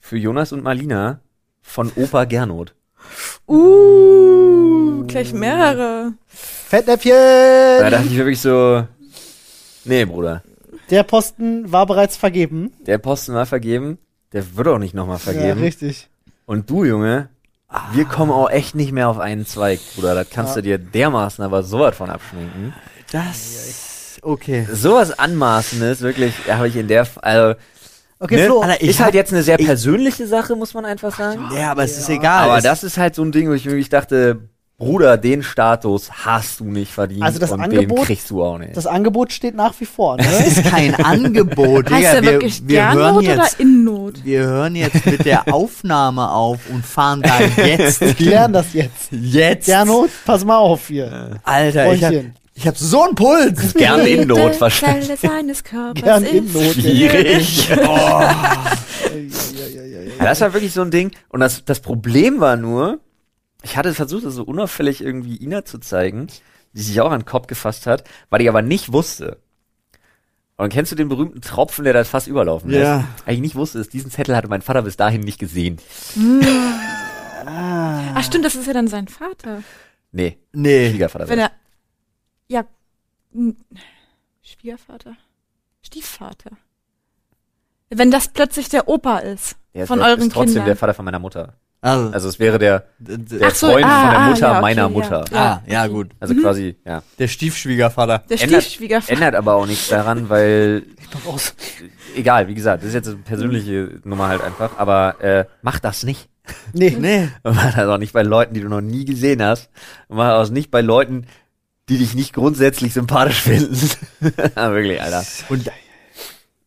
für Jonas und Marlina von Opa Gernot. Uh, gleich mehrere. Da Fettnäpfchen! dachte ich wirklich so, nee, Bruder, Der Posten war bereits vergeben. der Posten war vergeben, der wird auch nicht nochmal Ja, vergeben. richtig. Und du, Junge, wir kommen auch echt nicht mehr auf einen Zweig, Bruder. Das kannst Ja. du dir dermaßen aber sowas von abschminken. Das. Okay. Sowas Anmaßendes, wirklich, habe ich in der, also, Okay, ne? Flo. Alter, ist halt jetzt eine sehr ich- persönliche Sache, muss man einfach sagen. Ja, aber es ist egal. Aber das ist halt so ein Ding, wo ich wirklich dachte, Bruder, den Status hast du nicht verdient Also das und Angebot- den kriegst du auch nicht. Das Angebot steht nach wie vor. Ne? das ist kein [LAUGHS] Angebot, Heißt Digga. der Wir, wirklich wir hören jetzt. oder Innot? Wir hören jetzt mit der Aufnahme auf und fahren da jetzt. Wir klären das jetzt. Jetzt. Gernot, pass mal auf hier. Alter, ich hab, ich hab so einen Puls. Gern in Jede Not wahrscheinlich. Zelle seines Körpers Gern in ist Not. Schwierig. [LAUGHS] Ja, Ja, das war wirklich so ein Ding. Und das, das Problem war nur, ich hatte versucht, das so unauffällig irgendwie Ina zu zeigen, die sich auch an den Kopf gefasst hat, weil ich aber nicht wusste. Und kennst du den berühmten Tropfen, der das fast überlaufen lässt? Ja. Eigentlich nicht wusste, ist, diesen Zettel hatte mein Vater bis dahin nicht gesehen. Ach stimmt, das ist ja dann sein Vater. Nee, Nee. Schwiegervater. Wenn er, ja, Schwiegervater, Stiefvater. Wenn das plötzlich der Opa ist ist, von der euren ist trotzdem Kindern. der Vater von meiner Mutter. Also, Also es wäre der, der so, Freund ah, von der ah, Mutter ja, okay, meiner ja. Mutter. ah, ja, gut. Also quasi, ja. Der Stiefschwiegervater. der ändert- Stiefschwiegervater. Ändert aber auch nichts daran, weil doch aus. egal, wie gesagt, das ist jetzt eine persönliche Nummer halt einfach, aber äh, mach das nicht. Nee. [LAUGHS] Nee. Und mach das auch nicht bei Leuten, die du noch nie gesehen hast. Und mach das nicht bei Leuten, die dich nicht grundsätzlich sympathisch finden. ja, [LAUGHS] wirklich, Alter. Und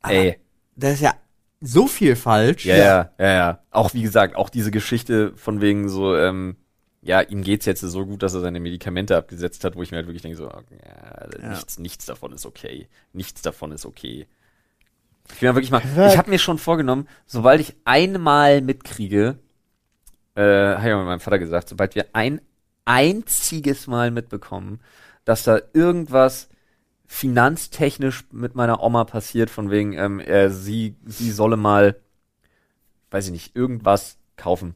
Ey. da ist ja so viel falsch. Ja, ja, ja, ja. Auch wie gesagt, auch diese Geschichte von wegen so, ähm, ja, ihm geht's jetzt so gut, dass er seine Medikamente abgesetzt hat, wo ich mir halt wirklich denke, so, ja, Ja. nichts, nichts davon ist okay. Nichts davon ist okay. Ich will wirklich mal, ich habe mir schon vorgenommen, sobald ich einmal mitkriege, äh, habe ich auch mit meinem Vater gesagt, sobald wir ein einziges Mal mitbekommen, dass da irgendwas finanztechnisch mit meiner Oma passiert, von wegen, ähm, äh, sie, sie solle mal, weiß ich nicht, irgendwas kaufen.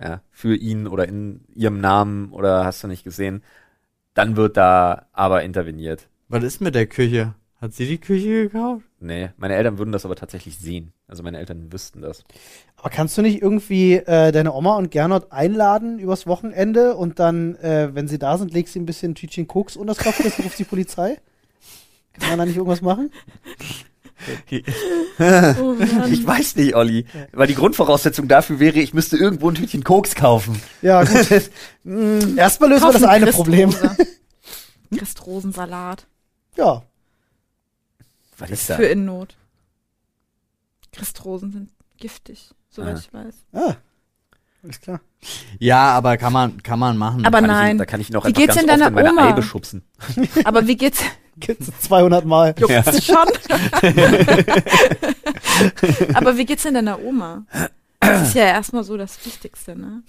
Ja, für ihn oder in ihrem Namen oder hast du nicht gesehen, dann wird da aber interveniert. Was ist mit der Küche? Hat sie die Küche gekauft? Nee, meine Eltern würden das aber tatsächlich sehen. Also meine Eltern wüssten das. Aber kannst du nicht irgendwie äh, deine Oma und Gernot einladen übers Wochenende und dann, äh, wenn sie da sind, legst du ein bisschen Tütchen Koks unter das Kopfkissen und ruft die Polizei? [LAUGHS] Kann man da nicht irgendwas machen? [LAUGHS] Oh. Ich weiß nicht, Olli. Weil die Grundvoraussetzung dafür wäre, ich müsste irgendwo ein Tütchen Koks kaufen. Ja, gut. [LAUGHS] Erstmal lösen wir das eine Problem. [LAUGHS] Christrose. Christrosensalat Ja. Was ist da? für Innot. Christrosen sind giftig, soweit Ah. ich weiß. Ah. Alles klar. Ja, aber kann man, kann man machen. Aber Kann ich ihn, nein. da kann ich auch Wie einfach geht's ganz denn oft deiner in meine Oma? Eibe schubsen. Aber wie geht's? Gibt's 200 Mal. Juckt's schon? [LAUGHS] Aber wie geht's denn deiner Oma? Das ist ja erstmal so das Wichtigste, ne?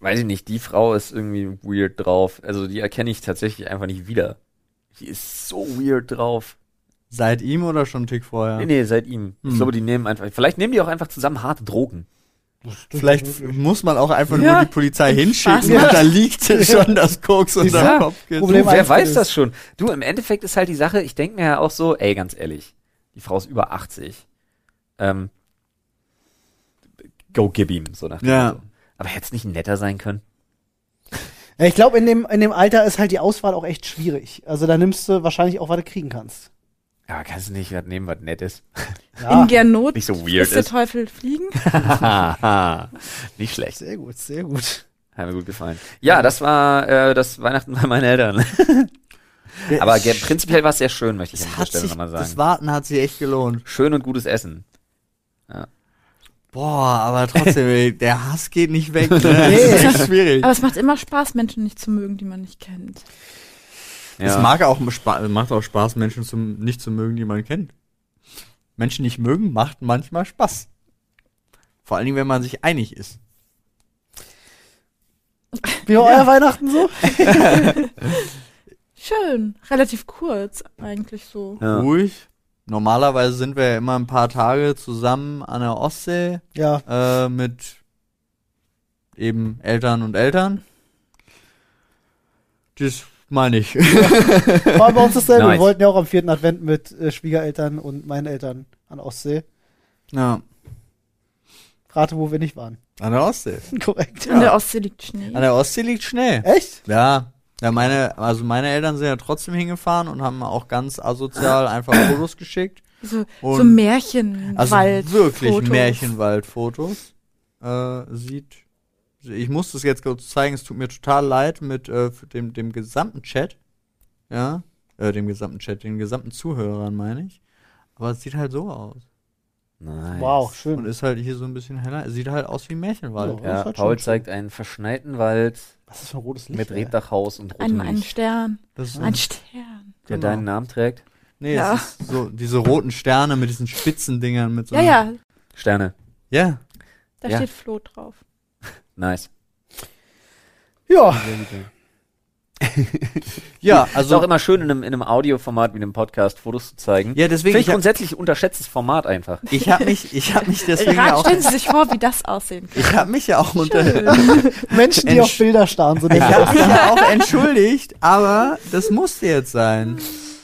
Weiß ich nicht, die Frau ist irgendwie weird drauf. Also die erkenne ich tatsächlich einfach nicht wieder. Die ist so weird drauf. Seit ihm oder schon einen Tick vorher? Nee, nee, seit ihm. Ich Hm. glaube, die nehmen einfach, vielleicht nehmen die auch einfach zusammen harte Drogen. Vielleicht muss man auch einfach Ja, nur die Polizei hinschicken Spaß und da liegt [LAUGHS] [LAUGHS] schon das Koks unter Ja, dem Kopf. Problem du, wer weiß ist- das schon? Du, im Endeffekt ist halt die Sache, ich denke mir ja auch so, ey, ganz ehrlich, die Frau ist über 80. Ähm, go gib ihm, so nach dem Ja. Aber hätte es nicht netter sein können? Ja, ich glaube, in dem, in dem Alter ist halt die Auswahl auch echt schwierig. Also da nimmst du wahrscheinlich auch, was du kriegen kannst. Ja, kannst du nicht was nehmen, was nett ist? Ja, [LAUGHS] In Gernot Nicht so weird ist der ist. Teufel fliegen. [LAUGHS] nicht schlecht. sehr gut, sehr gut. Hat mir gut gefallen. Ja, das war äh, das Weihnachten bei meinen Eltern. [LAUGHS] Aber prinzipiell war es sehr schön, möchte ich an das, dieser Stelle nochmal das sagen. Warten hat sich echt gelohnt. Schön und gutes Essen. Boah, aber trotzdem, der Hass geht nicht weg. Ne? Nee. Das ist schwierig. Aber es macht immer Spaß, Menschen nicht zu mögen, die man nicht kennt. Es mag auch macht auch Spaß, Menschen zum, nicht zu mögen, die man kennt. Menschen nicht mögen, macht manchmal Spaß. Vor allen Dingen, wenn man sich einig ist. Wie war euer Weihnachten so? [LAUGHS] Schön. Relativ kurz, eigentlich so. Ja. Ruhig. Normalerweise sind wir ja immer ein paar Tage zusammen an der Ostsee Ja, äh, mit eben Eltern und Eltern. Das meine ich. war bei uns dasselbe. Nice. Wir wollten ja auch am vierten Advent mit äh, Schwiegereltern und meinen Eltern an Ostsee. ja, Rate, wo wir nicht waren. an der Ostsee. [LAUGHS] Korrekt. In der Ostsee liegt Schnee. An der Ostsee liegt Schnee. Echt? Ja. Ja, meine, also meine Eltern sind ja trotzdem hingefahren und haben auch ganz asozial einfach Fotos geschickt. So, Und- so Märchenwald. Also wirklich Fotos. Märchenwald-Fotos. Äh, sieht. Ich muss das jetzt kurz zeigen, es tut mir total leid mit äh, dem, dem gesamten Chat. Ja. Äh, dem gesamten Chat, den gesamten Zuhörern meine ich. Aber es sieht halt so aus. Nice. Wow, Und schön. ist halt hier so ein bisschen heller. Es sieht halt aus wie Märchenwald. Ja. Ja, halt Paul zeigt einen verschneiten Wald Was ist das für ein rotes Licht? mit? Reddachhaus und rotem Ein, ein Stern. Das ist Ein Stern. der genau. deinen Namen trägt. Nee, Ja. es ist so diese roten Sterne mit diesen spitzen Dingern mit so Ja, ja, Sterne. Ja. da Ja. steht Flo drauf. Nice. Ja, [LAUGHS] Ja, Also ist auch immer schön, in einem, in einem Audioformat wie einem Podcast Fotos zu zeigen. ja, deswegen Finde ich grundsätzlich unterschätztes Format einfach. ich habe mich ich habe mich [LAUGHS] deswegen Rat, auch stellen Sie sich vor, wie das aussehen kann. [LAUGHS] ich habe mich ja auch unter Menschen, die Entsch- auf Bilder starren, sind Ich habe mich ja auch entschuldigt, aber das musste jetzt sein.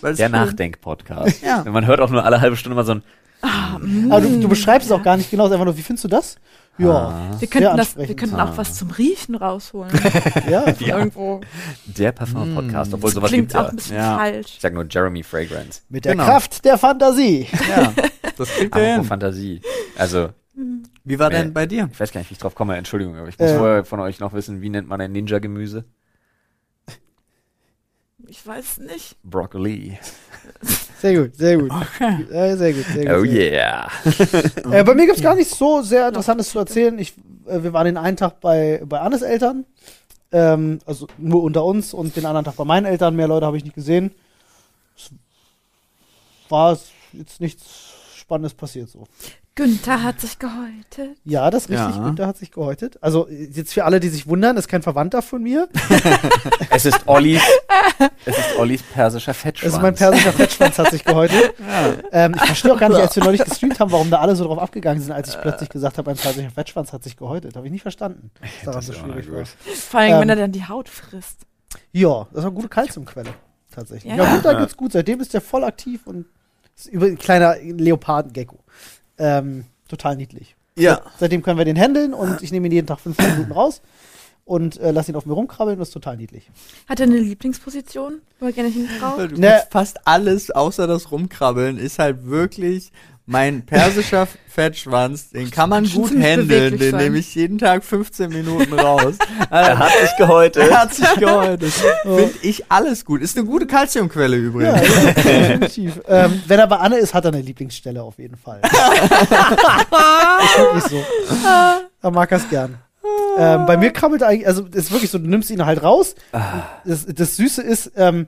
Der Nachdenk-Podcast. Ja. Man hört auch nur alle halbe Stunde mal so ein Aber du, du beschreibst es auch gar nicht genau, einfach nur, wie findest du das? Ja, Ah, Wir sehr könnten, das, wir könnten auch was zum Riechen rausholen. [LAUGHS] ja. Von irgendwo. der Parfum-Podcast, obwohl Das sowas klingt gibt's auch ja. ein bisschen Ja. falsch. Ich sag nur Jeremy Fragrance. Mit der Genau. Kraft der Fantasie. Ja, [LAUGHS] das er Apropos hin. Fantasie. Also, Wie war Nee. denn bei dir? ich weiß gar nicht, wie ich drauf komme, Entschuldigung, aber ich muss Äh. vorher von euch noch wissen, wie nennt man ein Ninja-Gemüse? Ich weiß nicht. Broccoli. [LAUGHS] Sehr gut, sehr gut. Ja, sehr gut, sehr gut. Oh sehr yeah. gut. [LAUGHS] Äh, bei mir gibt's gar nicht so sehr Interessantes zu erzählen. Ich, äh, wir waren den einen Tag bei, bei Annes Eltern. Ähm, also nur unter uns und den anderen Tag bei meinen Eltern. Mehr Leute habe ich nicht gesehen. Es war jetzt nichts Spannendes passiert so. Günther hat sich gehäutet. Ja, das ist richtig. Ja. Günther hat sich gehäutet. Also jetzt für alle, die sich wundern, ist kein Verwandter von mir. [LAUGHS] Es ist Ollis, es ist Ollis persischer Fettschwanz. Also mein persischer Fettschwanz hat sich gehäutet. [LAUGHS] Ähm, ich verstehe auch gar nicht, [LAUGHS] als wir neulich gestreamt haben, warum da alle so drauf abgegangen sind, als ich plötzlich gesagt habe, mein persischer Fettschwanz hat sich gehäutet. Habe ich nicht verstanden. Was daran Das so ist schwierig war. Vor allem, Ähm, wenn er dann die Haut frisst. Ja, das war eine gute Kalziumquelle. Tatsächlich. Ja, Ja. gut, da geht's gut. Seitdem ist der voll aktiv und ist über ein kleiner Leopardengecko. Ähm, total niedlich. Ja. Seitdem können wir den handeln und ich nehme ihn jeden Tag fünf Minuten raus und äh, lasse ihn auf mir rumkrabbeln. Das ist total niedlich. Hat er eine Lieblingsposition, wo er gerne? Du Ne. Fast alles außer das Rumkrabbeln ist halt wirklich mein persischer [LAUGHS] Fettschwanz. Den kann man gut handeln. Den sein. nehme ich jeden Tag 15 Minuten raus. [LAUGHS] Er hat sich gehäutet. Er hat sich gehäutet. [LAUGHS] Finde ich alles gut. Ist eine gute Kalziumquelle übrigens. ja, definitiv. ähm, wenn er bei Anne ist, hat er eine Lieblingsstelle auf jeden Fall. ist wirklich so. Er mag das gern. Ähm, bei mir krabbelt eigentlich, also das ist wirklich so, du nimmst ihn halt raus. Das, das Süße ist, ähm,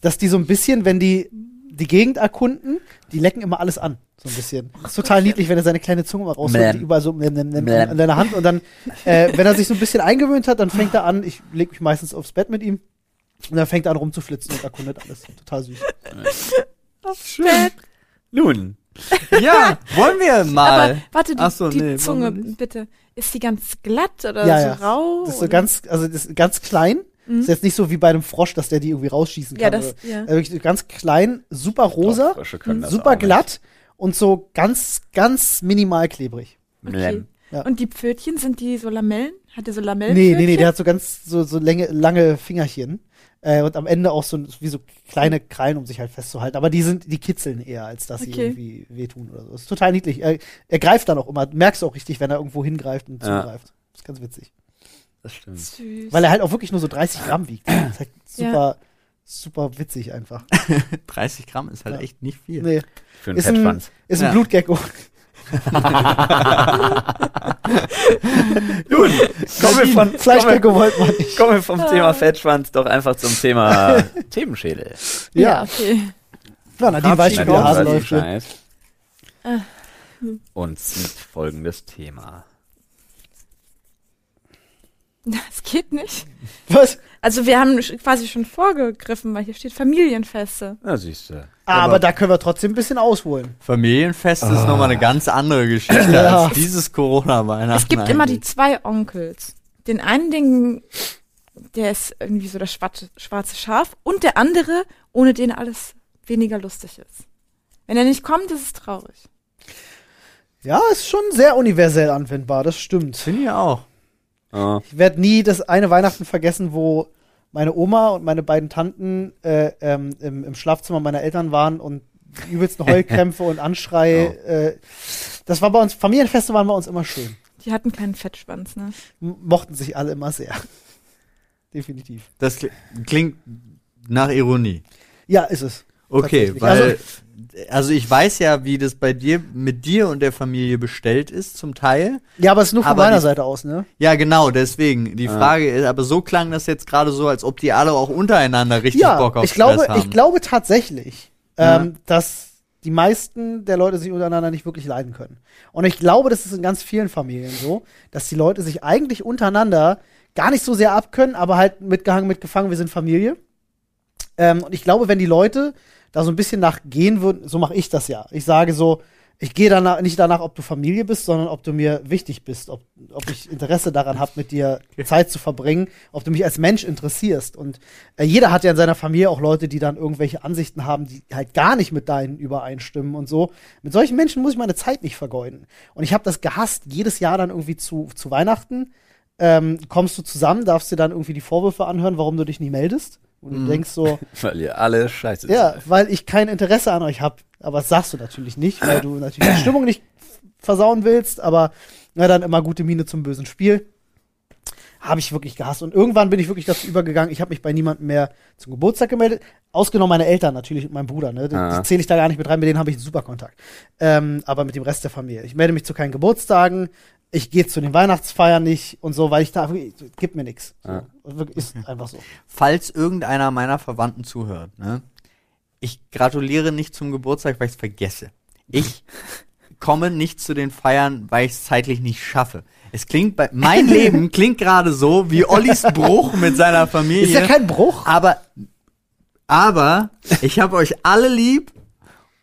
dass die so ein bisschen, wenn die die Gegend erkunden, die lecken immer alles an. So ein bisschen. Das ist total niedlich, wenn er seine kleine Zunge mal rausholt, Bläm. die überall so ähm, ähm, Bläm. an deiner Hand und dann, [LAUGHS] äh, wenn er sich so ein bisschen eingewöhnt hat, dann fängt er an, ich leg mich meistens aufs Bett mit ihm und dann fängt er an rumzuflitzen und erkundet alles. Total süß. Schön. Nun, Ja, wollen wir [LAUGHS] mal. Aber warte, die, Ach so, die nee, Zunge, nicht? bitte. Ist die ganz glatt oder Ja, so ja. rau? Das ist so oder? ganz, also das ist ganz klein. Ist jetzt nicht so wie bei einem Frosch, dass der die irgendwie rausschießen Ja, kann. das- oder- ja. Also wirklich ganz klein, super rosa, das super glatt und so ganz, ganz minimal klebrig. Okay. Ja. Und die Pfötchen, sind die so Lamellen? Hat der so Lamellen? Nee, nee, nee, der hat so ganz, so, so lange, lange Fingerchen. Äh, und am Ende auch so wie so kleine Krallen, um sich halt festzuhalten. Aber die sind, die kitzeln eher, als dass sie Okay. irgendwie wehtun oder so. Das ist total niedlich. Er, er greift dann auch immer. Du merkst auch richtig, wenn er irgendwo hingreift und Ja. zugreift. Das ist ganz witzig. Das stimmt. Süß. Weil er halt auch wirklich nur so 30 Gramm wiegt. Das ist halt [CLEARS THROAT] Ja. super, super witzig einfach. [LAUGHS] 30 Gramm ist halt Ja. echt nicht viel. Nee, Für einen ist ein, Fettschwanz. ist ein Ja. Blutgecko. [LAUGHS] Gut, kommen wir, von, Fleischgecko wollte man nicht. kommen wir vom Thema Fettschwanz doch einfach zum Thema [LAUGHS] Themenschädel. ja, Ja, okay. ja Nadine weiß schon, wie Hase läuft. Bescheid. Ah. Und zieht folgendes Thema. Das geht nicht. Was? Also wir haben quasi schon vorgegriffen, weil hier steht Familienfeste. Na, siehst du. Aber da können wir trotzdem ein bisschen ausholen. Familienfest ist nochmal eine ganz andere Geschichte Ja. als dieses Corona-Weihnachten. Es gibt immer die eigentlich. zwei Onkels. Den einen, den, der ist irgendwie so das schwarze, schwarze Schaf und der andere, ohne den alles weniger lustig ist. Wenn er nicht kommt, ist es traurig. Ja, ist schon sehr universell anwendbar, das stimmt. Finde ich auch. Oh. Ich werde nie das eine Weihnachten vergessen, wo meine Oma und meine beiden Tanten äh, ähm, im, im Schlafzimmer meiner Eltern waren und die übelsten [LAUGHS] Heulkrämpfe und Anschrei. Äh, das war bei uns, Familienfeste waren bei uns immer schön. Die hatten keinen Fettschwanz, ne? M mochten sich alle immer sehr. [LAUGHS] Definitiv. Das kli- klingt nach Ironie. Ja, ist es. Okay, Tatsächlich. weil also, ich weiß ja, wie das bei dir mit dir und der Familie bestellt ist zum Teil. Ja, aber es ist nur von Aber meiner die- Seite aus, ne? Ja, genau, deswegen. Die Ah. Frage ist, aber so klang das jetzt gerade so, als ob die alle auch untereinander richtig ja, Bock auf ich glaube, Stress haben. ich glaube tatsächlich, Ja. ähm, dass die meisten der Leute sich untereinander nicht wirklich leiden können. Und ich glaube, das ist in ganz vielen Familien so, dass die Leute sich eigentlich untereinander gar nicht so sehr abkönnen, aber halt mitgehangen, mitgefangen, wir sind Familie. Ähm, und ich glaube, wenn die Leute da so ein bisschen nachgehen würden, so mache ich das ja. Ich sage so, ich gehe danach nicht danach, ob du Familie bist, sondern ob du mir wichtig bist, ob, ob ich Interesse daran habe, mit dir [LAUGHS] Zeit zu verbringen, ob du mich als Mensch interessierst. Und äh, jeder hat ja in seiner Familie auch Leute, die dann irgendwelche Ansichten haben, die halt gar nicht mit deinen übereinstimmen und so. Mit solchen Menschen muss ich meine Zeit nicht vergeuden. Und ich habe das gehasst, jedes Jahr dann irgendwie zu, zu Weihnachten ähm, kommst du zusammen, darfst dir dann irgendwie die Vorwürfe anhören, warum du dich nie meldest. Und du denkst so, [LAUGHS] Weil ihr alle scheiße ja, seid. weil ich kein Interesse an euch habe. Aber das sagst du natürlich nicht, weil du natürlich die Stimmung nicht versauen willst, aber na dann immer gute Miene zum bösen Spiel. Habe ich wirklich gehasst. Und irgendwann bin ich wirklich dazu übergegangen, ich habe mich bei niemandem mehr zum Geburtstag gemeldet. Ausgenommen meine Eltern natürlich und mein Bruder, ne? Die, Ah. die zähle ich da gar nicht mit rein, mit denen habe ich einen super Kontakt. Ähm, aber mit dem Rest der Familie. Ich melde mich zu keinen Geburtstagen, ich gehe zu den Weihnachtsfeiern nicht und so, weil ich da, gibt mir nichts. So. Wirklich, Ist einfach so. Falls irgendeiner meiner Verwandten zuhört, ne? Ich gratuliere nicht zum Geburtstag, weil ich es vergesse. Ich [LAUGHS] komme nicht zu den Feiern, weil ich es zeitlich nicht schaffe. Es klingt bei mein Leben [LAUGHS] klingt gerade so wie Ollis Bruch mit seiner Familie. Ist ja kein Bruch. aber aber ich habe euch alle lieb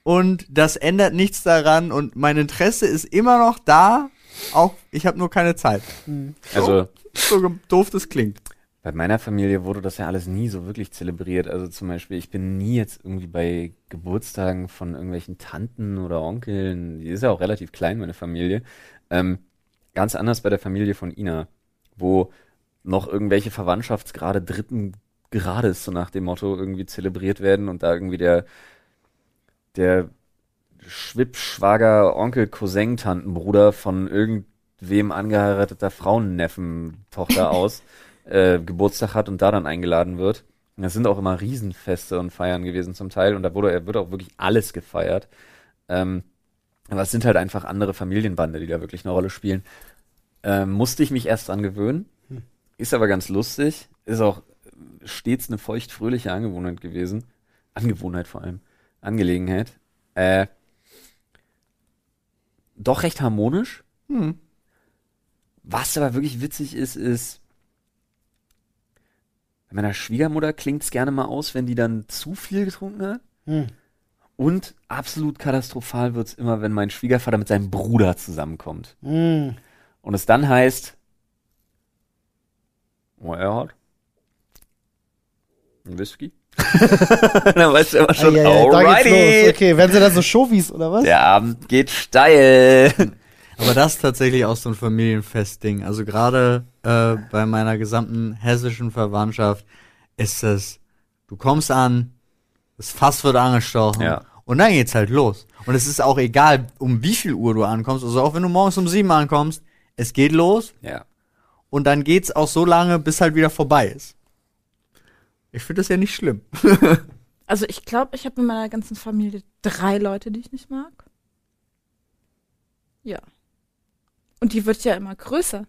und das ändert nichts daran und mein Interesse ist immer noch da. Auch ich habe nur keine Zeit. Also So ge- doof das klingt. bei meiner Familie wurde das ja alles nie so wirklich zelebriert. Also zum Beispiel, ich bin nie jetzt irgendwie bei Geburtstagen von irgendwelchen Tanten oder Onkeln. Die ist ja auch relativ klein, meine Familie. Ähm, ganz anders bei der Familie von Ina, wo noch irgendwelche Verwandtschaftsgrade dritten Grades, so nach dem Motto, irgendwie zelebriert werden und da irgendwie der, der Schwippschwager, Onkel, Cousin, Tantenbruder von irgendwem angeheirateter Frauenneffen, Tochter [LAUGHS] aus, äh, Geburtstag hat und da dann eingeladen wird. Und Das sind auch immer Riesenfeste und Feiern gewesen zum Teil und da wurde, wird auch wirklich alles gefeiert. Ähm, aber es sind halt einfach andere Familienbande, die da wirklich eine Rolle spielen. Ähm, musste ich mich erst dran gewöhnen. Ist aber ganz lustig. Ist auch stets eine feuchtfröhliche Angewohnheit gewesen. Angewohnheit vor allem. Angelegenheit. Äh, doch recht harmonisch. Hm. Was aber wirklich witzig ist, ist, bei meiner Schwiegermutter klingt es gerne mal aus, wenn die dann zu viel getrunken hat. Hm. Und absolut katastrophal wird's immer, wenn mein Schwiegervater mit seinem Bruder zusammenkommt. Hm. und es dann heißt, oh, Erhard, ein Whisky? [LAUGHS] dann weißt du immer schon, Ei, ei, ei, da geht's los. Okay, werden sie dann so Showies oder was? der Abend geht steil. Aber das ist tatsächlich auch so ein Familienfestding. Also gerade äh, bei meiner gesamten hessischen Verwandtschaft ist es, du kommst an, das Fass wird angestochen Ja. und dann geht's halt los. Und es ist auch egal, um wie viel Uhr du ankommst. Also auch wenn du morgens um sieben ankommst, es geht los Ja. und dann geht's auch so lange, bis halt wieder vorbei ist. Ich finde das ja nicht schlimm. [LAUGHS] Also ich glaube, ich habe in meiner ganzen Familie drei Leute, die ich nicht mag. Ja. Und die wird ja immer größer.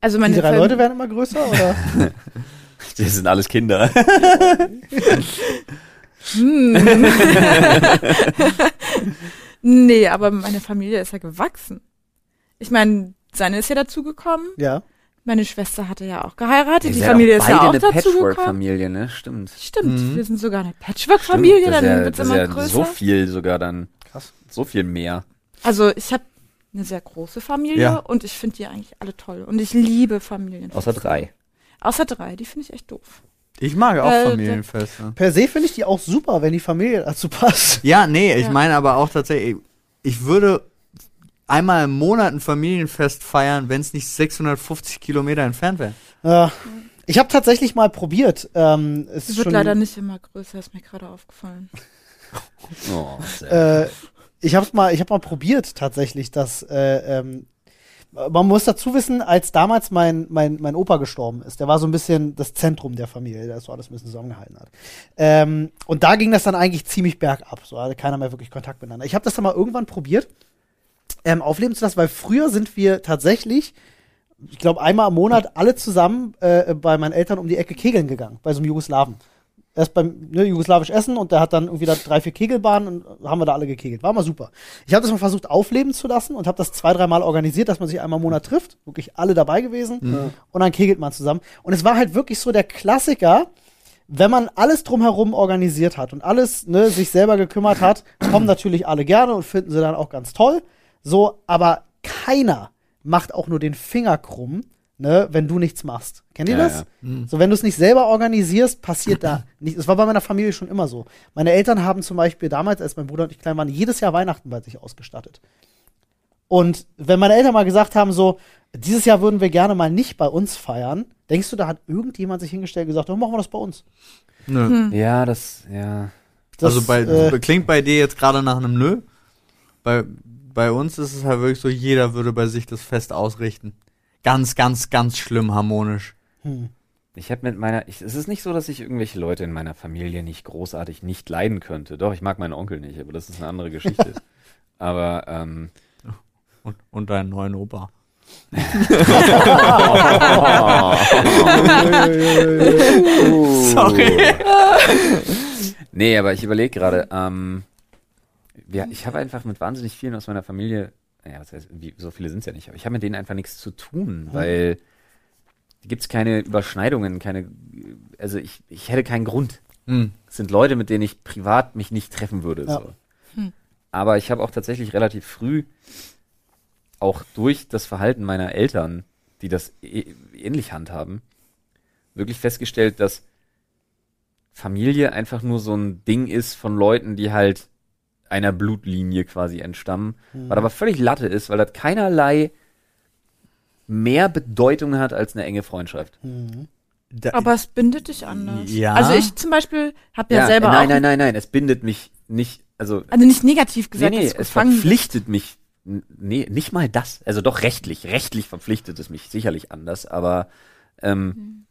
Also meine Die drei Fam- Leute werden immer größer, oder? [LAUGHS] Das sind alles Kinder. Hm. [LAUGHS] nee, aber meine Familie ist ja gewachsen. Ich meine, seine ist ja dazugekommen. ja. Meine Schwester hatte ja auch geheiratet. Ihr Die Familie auch ist ja auch eine dazugekommen. Patchwork-Familie, ne? Stimmt. Stimmt, Mhm. wir sind sogar eine Patchwork-Familie, Stimmt, dann ja, wird's das immer ist ja größer. so viel sogar dann. Krass. So viel mehr. Also ich habe eine sehr große Familie Ja. und ich finde die eigentlich alle toll. Und ich liebe Familien. Außer drei. Außer drei, die finde ich echt doof. Ich mag auch Äh, Familienfeste. Per se finde ich die auch super, wenn die Familie dazu passt. Ja, nee, ich Ja. meine aber auch tatsächlich, ich würde einmal im Monat ein Familienfest feiern, wenn es nicht 650 Kilometer entfernt wäre. Äh, ich habe tatsächlich mal probiert. Ähm, es ist wird schon, leider nicht immer größer, ist mir gerade aufgefallen. [LAUGHS] Oh, Äh, ich habe mal, ich habe mal probiert tatsächlich, dass äh, ähm, man muss dazu wissen, als damals mein, mein, mein Opa gestorben ist, der war so ein bisschen das Zentrum der Familie, der so alles ein bisschen zusammengehalten hat. Ähm, und da ging das dann eigentlich ziemlich bergab. So hatte keiner mehr wirklich Kontakt miteinander. Ich habe das dann mal irgendwann probiert, ähm, aufleben zu lassen, weil früher sind wir tatsächlich, ich glaube, einmal im Monat alle zusammen äh, bei meinen Eltern um die Ecke kegeln gegangen, bei so einem Jugoslawen. Erst beim ne, jugoslawisch Essen und der hat dann irgendwie da drei, vier Kegelbahnen und haben wir da alle gekegelt. War mal super. Ich habe das mal versucht aufleben zu lassen und habe das zwei, dreimal organisiert, dass man sich einmal im Monat trifft. Wirklich alle dabei gewesen. Und dann kegelt man zusammen. Und es war halt wirklich so der Klassiker, wenn man alles drumherum organisiert hat und alles ne, sich selber gekümmert hat, kommen natürlich alle gerne und finden sie dann auch ganz toll. So, aber keiner macht auch nur den Finger krumm, ne, wenn du nichts machst. Kennt ihr Ja, das? ja. So, wenn du es nicht selber organisierst, passiert da [LAUGHS] nichts. Es war bei meiner Familie schon immer so. Meine Eltern haben zum Beispiel damals, als mein Bruder und ich klein waren, jedes Jahr Weihnachten bei sich ausgestattet. Und wenn meine Eltern mal gesagt haben, so, dieses Jahr würden wir gerne mal nicht bei uns feiern, denkst du, da hat irgendjemand sich hingestellt und gesagt, oh, machen wir das bei uns? Nö. Ja, das, ja. Das, also bei, äh, klingt bei dir jetzt gerade nach einem Nö. Bei, bei uns ist es halt wirklich so, jeder würde bei sich das Fest ausrichten. Ganz, ganz, ganz schlimm harmonisch. hm. Ich habe mit meiner, ich, es ist nicht so, dass ich irgendwelche Leute in meiner Familie nicht großartig nicht leiden könnte. Doch, ich mag meinen Onkel nicht, aber das ist eine andere Geschichte. [LAUGHS] aber ähm, Und, und deinen neuen Opa. [LAUGHS] [LAUGHS] Sorry. nee, aber ich überlege gerade, ähm, ja, ich habe einfach mit wahnsinnig vielen aus meiner Familie, ja, was heißt, wie, so viele sind es ja nicht, aber ich habe mit denen einfach nichts zu tun, weil gibt es keine Überschneidungen, keine, also ich, ich hätte keinen Grund. Hm. Es sind Leute, mit denen ich privat mich nicht treffen würde. Ja. So. Hm. Aber ich habe auch tatsächlich relativ früh, auch durch das Verhalten meiner Eltern, die das ä- ähnlich handhaben, wirklich festgestellt, dass Familie einfach nur so ein Ding ist von Leuten, die halt einer Blutlinie quasi entstammen, Hm. was aber völlig Latte ist, weil das keinerlei mehr Bedeutung hat als eine enge Freundschaft. Hm. Da, Aber es bindet dich anders. Ja. Also ich zum Beispiel habe ja, selber nein, auch, nein, nein, nein, es bindet mich nicht, also also nicht negativ nee, gesagt, nee, dass es bist. verpflichtet mich, nee, nicht mal das, also doch rechtlich, rechtlich verpflichtet es mich sicherlich anders, aber ähm,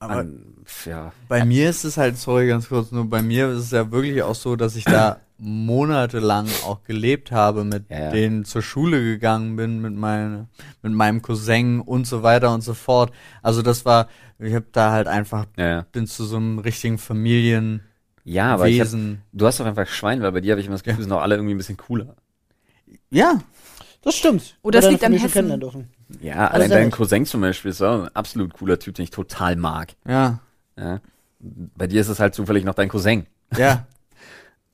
aber an, ja, bei mir ist es halt, sorry, ganz kurz, nur bei mir ist es ja wirklich auch so, dass ich da [COUGHS] monatelang auch gelebt habe, mit Ja, ja. denen zur Schule gegangen bin, mit, meine, mit meinem Cousin und so weiter und so fort. Also das war, ich habe da halt einfach, ja, ja. bin zu so einem richtigen Familienwesen. ja, aber ich hab, du hast doch einfach Schwein, weil bei dir habe ich immer das Gefühl, sind auch alle irgendwie ein bisschen cooler. ja, Das stimmt. Oder es deine liegt an Hessen. Ja, Alles allein dein. Cousin zum Beispiel ist auch ein absolut cooler Typ, den ich total mag. ja, Ja. Bei dir ist es halt zufällig noch dein Cousin. ja. [LAUGHS]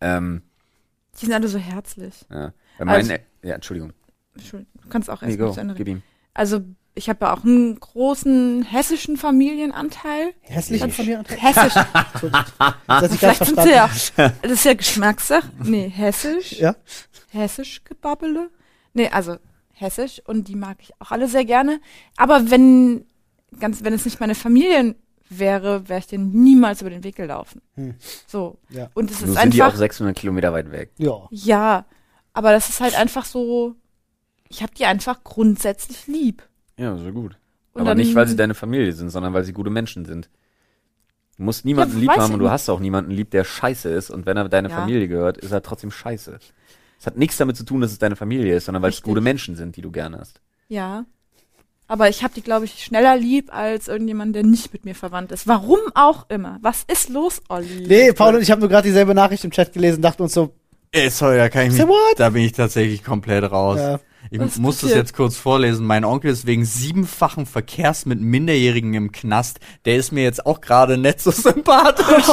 Ähm, Die sind alle so herzlich. ja. Bei Also- meinen, ja, Entschuldigung. Entschuldigung, du kannst auch Nee, erst go, mal zu Ende gib ihm. Also, ich habe ja auch einen großen hessischen Familienanteil. Von mir? Hessisch. [LAUGHS] Das Vielleicht sind sie ja. Das ist ja Geschmackssache. Nee, hessisch. Ja. Hessisch Gebabbele. Nee, also hessisch und die mag ich auch alle sehr gerne. Aber wenn, ganz, wenn es nicht meine Familien wäre, wäre ich denen niemals über den Weg gelaufen. Hm. So. Ja. Und es ist sind die auch einfach, 600 Kilometer weit weg. Ja. ja, aber das ist halt einfach so, ich habe die einfach grundsätzlich lieb. Ja, so gut. Und Aber dann- nicht, weil sie deine Familie sind, sondern weil sie gute Menschen sind. Du musst niemanden Ja, lieb haben und du nicht. hast auch niemanden lieb, der scheiße ist. Und wenn er deine Ja. Familie gehört, ist er trotzdem scheiße. Es hat nichts damit zu tun, dass es deine Familie ist, sondern weil es Richtig. gute Menschen sind, die du gerne hast. Ja. Aber ich habe die, glaube ich, schneller lieb als irgendjemand, der nicht mit mir verwandt ist. Warum auch immer. Was ist los, Olli? Nee, Paul und ich haben nur gerade dieselbe Nachricht im Chat gelesen, dachten uns so, Ey, sorry, da kann ich mich, what? da bin ich tatsächlich komplett raus. Ja. Ich Was muss das jetzt kurz vorlesen. Mein Onkel ist wegen siebenfachen Verkehrs mit Minderjährigen im Knast. Der ist mir jetzt auch gerade nicht so [LAUGHS] sympathisch.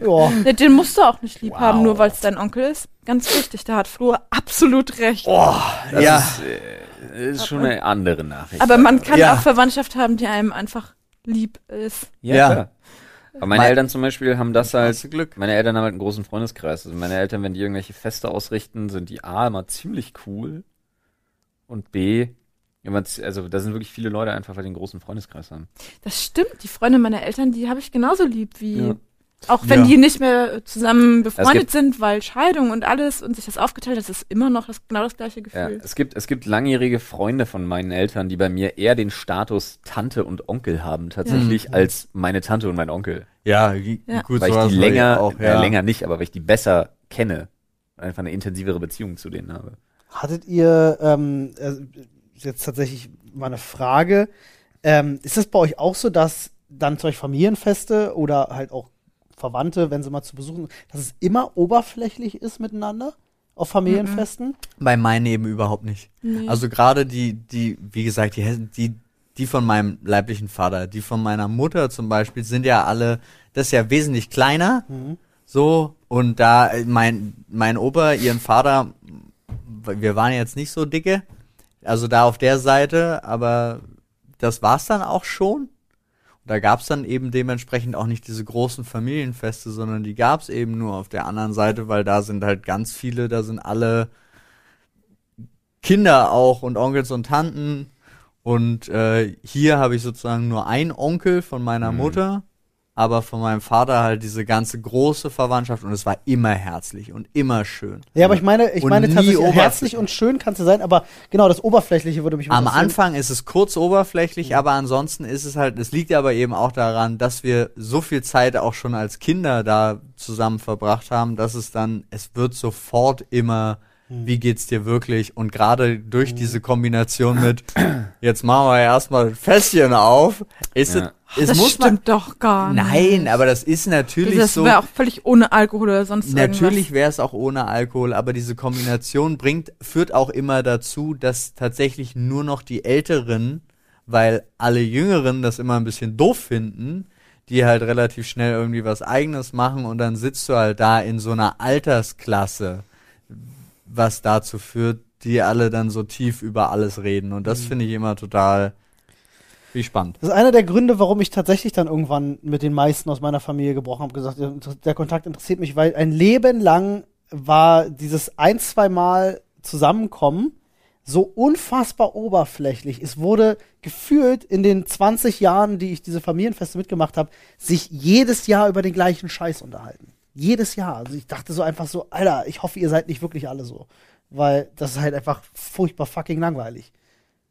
ja. Nee, den musst du auch nicht lieb Wow. haben, nur weil es dein Onkel ist. Ganz wichtig, da hat Flo absolut recht. Oh, Das ja. ist, äh, ist schon eine andere Nachricht. Aber man kann Ja. auch Verwandtschaft haben, die einem einfach lieb ist. ja, Ja. Aber meine Mein- Eltern zum Beispiel haben das halt, Glück. meine Eltern haben halt einen großen Freundeskreis. Also meine Eltern, wenn die irgendwelche Feste ausrichten, sind die A immer ziemlich cool und B, also da sind wirklich viele Leute einfach, weil die einen großen Freundeskreis haben. Das stimmt. Die Freunde meiner Eltern, die habe ich genauso lieb wie. Ja. Auch wenn Ja. die nicht mehr zusammen befreundet sind, weil Scheidung und alles und sich das aufgeteilt hat, das ist immer noch das, genau das gleiche Ja, Gefühl. es gibt, es gibt langjährige Freunde von meinen Eltern, die bei mir eher den Status Tante und Onkel haben tatsächlich als meine Tante und mein Onkel. Ja, Ja. gut, weil ich die länger, auch, äh, ja. länger nicht, aber weil ich die besser kenne. Einfach eine intensivere Beziehung zu denen habe. Hattet ihr, ähm, äh, jetzt tatsächlich mal eine Frage, ähm, ist das bei euch auch so, dass dann zum Beispiel Familienfeste oder halt auch Verwandte, wenn sie mal zu besuchen, dass es immer oberflächlich ist miteinander auf Familienfesten? Bei meinen eben überhaupt nicht. Nee. Also gerade die, die, wie gesagt, die, Hessen- die, die von meinem leiblichen Vater, die von meiner Mutter zum Beispiel, sind ja alle, das ist ja wesentlich kleiner, Mhm. so, und da, mein, mein Opa, ihren Vater, wir waren jetzt nicht so dicke, also da auf der Seite, aber das war's dann auch schon. Da gab's dann eben dementsprechend auch nicht diese großen Familienfeste, sondern die gab's eben nur auf der anderen Seite, weil da sind halt ganz viele, da sind alle Kinder auch und Onkels und Tanten. Und äh, hier habe ich sozusagen nur einen Onkel von meiner Mhm. Mutter, aber von meinem Vater halt diese ganze große Verwandtschaft und es war immer herzlich und immer schön. Ja, aber ich meine, ich Und meine tatsächlich, herzlich und schön kann es ja sein, aber genau, das Oberflächliche würde mich Am. Anfang ist es kurz oberflächlich, aber ansonsten ist es halt, es liegt aber eben auch daran, dass wir so viel Zeit auch schon als Kinder da zusammen verbracht haben, dass es dann, es wird sofort immer, wie geht's dir wirklich? Und gerade durch diese Kombination mit, [CLEARS THROAT] jetzt machen wir erstmal ein Fässchen auf, ist Ja. es, es das muss man, stimmt doch gar nicht. nein, aber das ist natürlich das so. wäre auch völlig ohne Alkohol oder sonst Natürlich wäre es auch ohne Alkohol, aber diese Kombination bringt, führt auch immer dazu, dass tatsächlich nur noch die Älteren, weil alle Jüngeren das immer ein bisschen doof finden, die halt relativ schnell irgendwie was eigenes machen und dann sitzt du halt da in so einer Altersklasse, was dazu führt, die alle dann so tief über alles reden und das finde ich immer total wie spannend. Das ist einer der Gründe, warum ich tatsächlich dann irgendwann mit den meisten aus meiner Familie gebrochen habe, gesagt, der- der Kontakt interessiert mich, weil ein Leben lang war dieses ein, zwei Mal Zusammenkommen so unfassbar oberflächlich. Es wurde gefühlt in den 20 Jahren, die ich diese Familienfeste mitgemacht habe, sich jedes Jahr über den gleichen Scheiß unterhalten. Jedes Jahr. Also ich dachte so einfach so, Alter, ich hoffe, ihr seid nicht wirklich alle so. Weil das ist halt einfach furchtbar fucking langweilig.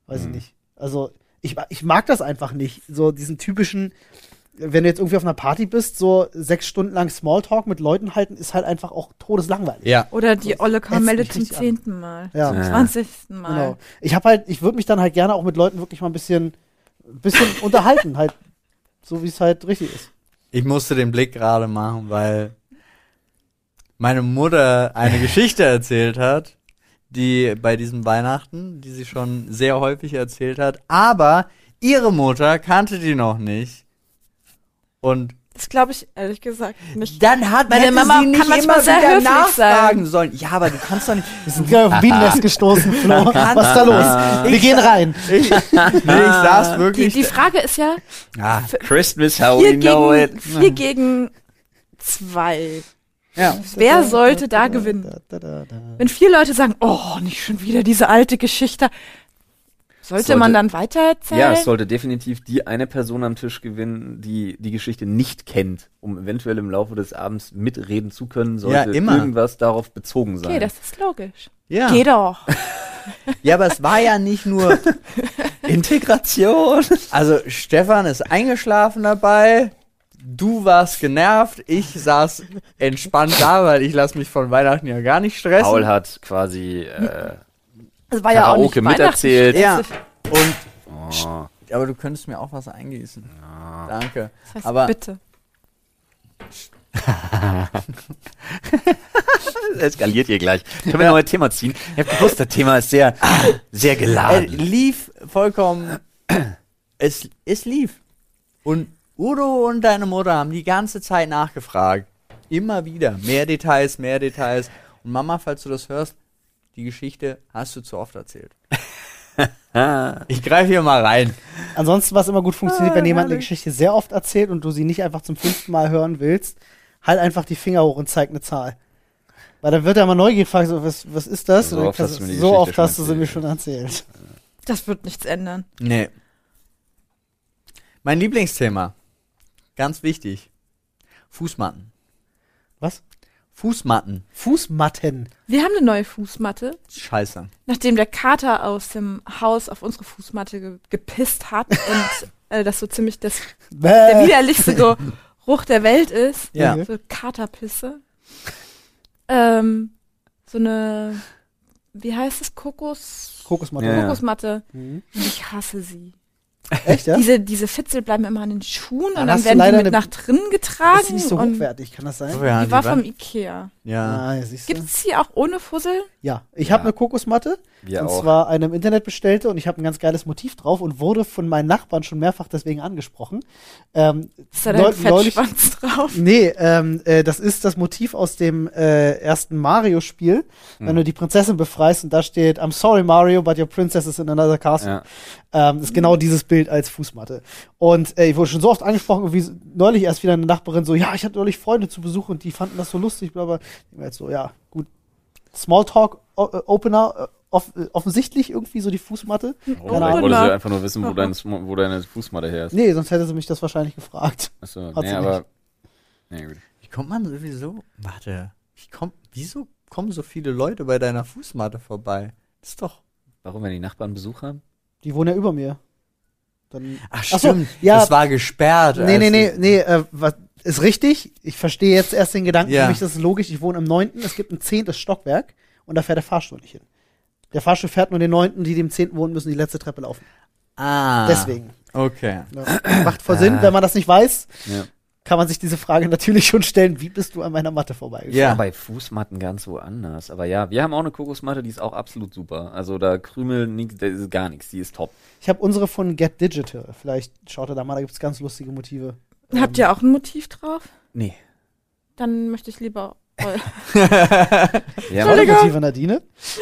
Weiß ich nicht. Also ich, ich mag das einfach nicht. So diesen typischen, wenn du jetzt irgendwie auf einer Party bist, so sechs Stunden lang Smalltalk mit Leuten halten, ist halt einfach auch todeslangweilig. Ja. Oder die Olle Kamelle zum zehnten Mal. Ja. Zum zwanzigsten Mal. Genau. Ich habe halt, ich würde mich dann halt gerne auch mit Leuten wirklich mal ein bisschen, ein bisschen [LAUGHS] unterhalten, halt, so wie es halt richtig ist. Ich musste den Blick gerade machen, weil meine Mutter eine [LAUGHS] Geschichte erzählt hat, die bei diesem Weihnachten, die sie schon sehr häufig erzählt hat, aber ihre Mutter kannte die noch nicht. Und Das glaube ich ehrlich gesagt nicht. Dann hat Meine hätte Mama sie nicht kann immer sehr wieder nachfragen sein. sollen. Ja, aber du kannst doch nicht. Wir sind gerade auf Bienennest [LAUGHS] gestoßen, Flo. Was ist da los? Wir Ich- gehen rein. [LAUGHS] Ich, nee, ich saß Die, wirklich. die Frage ist ja, ah, Christmas, how we know gegen, it. vier gegen zwei. Ja. Wer sollte da gewinnen? Wenn vier Leute sagen, oh, nicht schon wieder diese alte Geschichte, sollte, Sollte- man dann weitererzählen? Ja, es sollte definitiv die eine Person am Tisch gewinnen, die die Geschichte nicht kennt, um eventuell im Laufe des Abends mitreden zu können, sollte immer. irgendwas darauf bezogen sein. okay, das ist logisch. Ja. Geh doch. [LAUGHS] ja, aber es war ja nicht nur. [LAUGHS] Integration. Also, Stefan ist eingeschlafen dabei. Du warst genervt. Ich saß entspannt da, weil ich lasse mich von Weihnachten ja gar nicht stressen. Paul hat quasi äh, Das war ja auch nicht Karaoke miterzählt. Ja. Und oh, Aber du könntest mir auch was eingießen. Danke. Das heißt, Aber- bitte. [LAUGHS] es eskaliert hier gleich. Können wir noch ein Thema ziehen? Ich habe gewusst, das Thema ist sehr, sehr geladen. lief vollkommen. es, es lief. Und Udo und deine Mutter haben die ganze Zeit nachgefragt. Immer wieder. Mehr Details, mehr Details. Und Mama, falls du das hörst, die Geschichte hast du zu oft erzählt. [LAUGHS] ich greife hier mal rein. Ansonsten, was immer gut funktioniert, Ah, wenn jemand eine. Geschichte sehr oft erzählt und du sie nicht einfach zum fünften Mal hören willst, halt einfach die Finger hoch und zeig eine Zahl. Weil dann wird er mal neugierig gefragt, so, was, was ist das? So oft hast du so oft hast du sie mir schon erzählt. Das wird nichts ändern. Nee. Mein Lieblingsthema. Ganz wichtig. Fußmatten. Was? Fußmatten. Fußmatten. Wir haben eine neue Fußmatte, Scheiße. nachdem der Kater aus dem Haus auf unsere Fußmatte ge gepisst hat [LAUGHS] und äh, das so ziemlich das, der widerlichste Geruch der Welt ist. Ja. So Katerpisse. Ähm, so eine, wie heißt es, Kokos? Kokosmatte. Ja, ja. Kokosmatte. Mhm. Und ich hasse sie. [LAUGHS] Echt, ja? Diese, diese Fitzel bleiben immer an den Schuhen Dann und dann werden die mit nach drinnen getragen. ist sie nicht so hochwertig, kann das sein? Oh ja, die war war- vom Ikea. Ja. Ah, ja, siehst du? Gibt es die auch ohne Fussel? Ja, ich habe Ja. eine Kokosmatte Wir und auch. zwar eine im Internet bestellte und ich habe ein ganz geiles Motiv drauf und wurde von meinen Nachbarn schon mehrfach deswegen angesprochen. Ähm, Ist da dein Fettschwanz drauf? Nee, ähm, äh, das ist das Motiv aus dem äh, ersten Mario-Spiel, wenn du die Prinzessin befreist und da steht, I'm sorry Mario, but your princess is in another castle. Ja. Ähm, das ist genau dieses Bild als Fußmatte. Und äh, ich wurde schon so oft angesprochen, so- neulich erst wieder eine Nachbarin so, ja, ich hatte neulich Freunde zu Besuch und die fanden das so lustig, bla bla. Ich war jetzt so, ja, gut. Smalltalk äh, Opener, äh, off äh, offensichtlich irgendwie so die Fußmatte. Oh, Keine vielleicht Ahnung. wollte sie einfach nur wissen, wo, dein, wo deine Fußmatte her ist. Nee, sonst hätte sie mich das wahrscheinlich gefragt. Achso, nee, sie aber. Nee, gut. Wie kommt man sowieso? Warte. Wie kommt, wieso kommen so viele Leute bei deiner Fußmatte vorbei? Das ist doch. Warum, wenn die Nachbarn Besuch haben? Die wohnen ja über mir. Dann Ach, Ach so, stimmt. ja. Das war gesperrt. Nee, nee, nee, nee, äh, was, ist richtig. Ich verstehe jetzt erst den Gedanken, Ja. für mich das ist logisch. Ich wohne im neunten, es gibt ein zehntes Stockwerk und da fährt der Fahrstuhl nicht hin. Der Fahrstuhl fährt nur den neunten, die, im zehnten wohnen, müssen die letzte Treppe laufen. Ah. Deswegen. Okay. Ja. Macht voll Sinn, wenn man das nicht weiß, Ja. Kann man sich diese Frage natürlich schon stellen, wie bist du an meiner Matte vorbeigefahren? Ja. Ja. Bei Fußmatten ganz woanders. Aber ja, wir haben auch eine Kokosmatte, die ist auch absolut super. Also da Krümel, nix, da ist gar nichts, die ist top. Ich habe unsere von Get Digital. Vielleicht schaut ihr da mal, da gibt's ganz lustige Motive. Habt ihr auch ein Motiv drauf? Nee. Dann möchte ich lieber. [LAUGHS] Ja, [LAUGHS] Tolle Motive Nadine.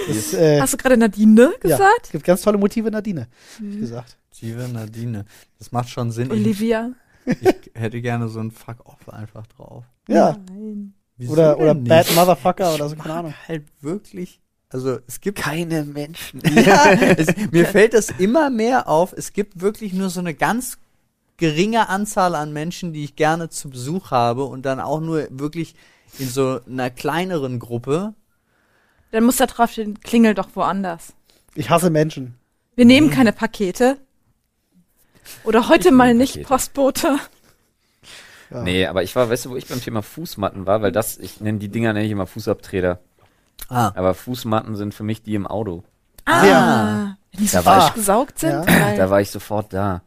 Das, äh, Hast du gerade Nadine ja, gesagt? es gibt ganz tolle Motive Nadine, Mhm. gesagt. Liebe Nadine. Das macht schon Sinn. Ich, Olivia. Ich hätte gerne so ein Fuck-Off einfach drauf. Ja. Nein. Wieso Oder, oder nicht? Bad Motherfucker oder so, Ich keine Ahnung. halt wirklich. Also es gibt keine Menschen. [LAUGHS] ja, es, mir fällt das immer mehr auf. Es gibt wirklich nur so eine ganz geringe Anzahl an Menschen, die ich gerne zu Besuch habe und dann auch nur wirklich in so einer kleineren Gruppe. Dann muss da drauf stehen, klingel doch woanders. Ich hasse Menschen. Wir nehmen keine Pakete. Oder heute mal nicht Pakete. Postbote. Ja. Nee, aber ich war, weißt du, wo ich beim Thema Fußmatten war, weil das, ich nenne die Dinger nenne ich immer Fußabtreter. Ah. Aber Fußmatten sind für mich die im Auto. Ah. Ja. Wenn die so Da war falsch ich- gesaugt sind. Ja. Da war ich sofort da.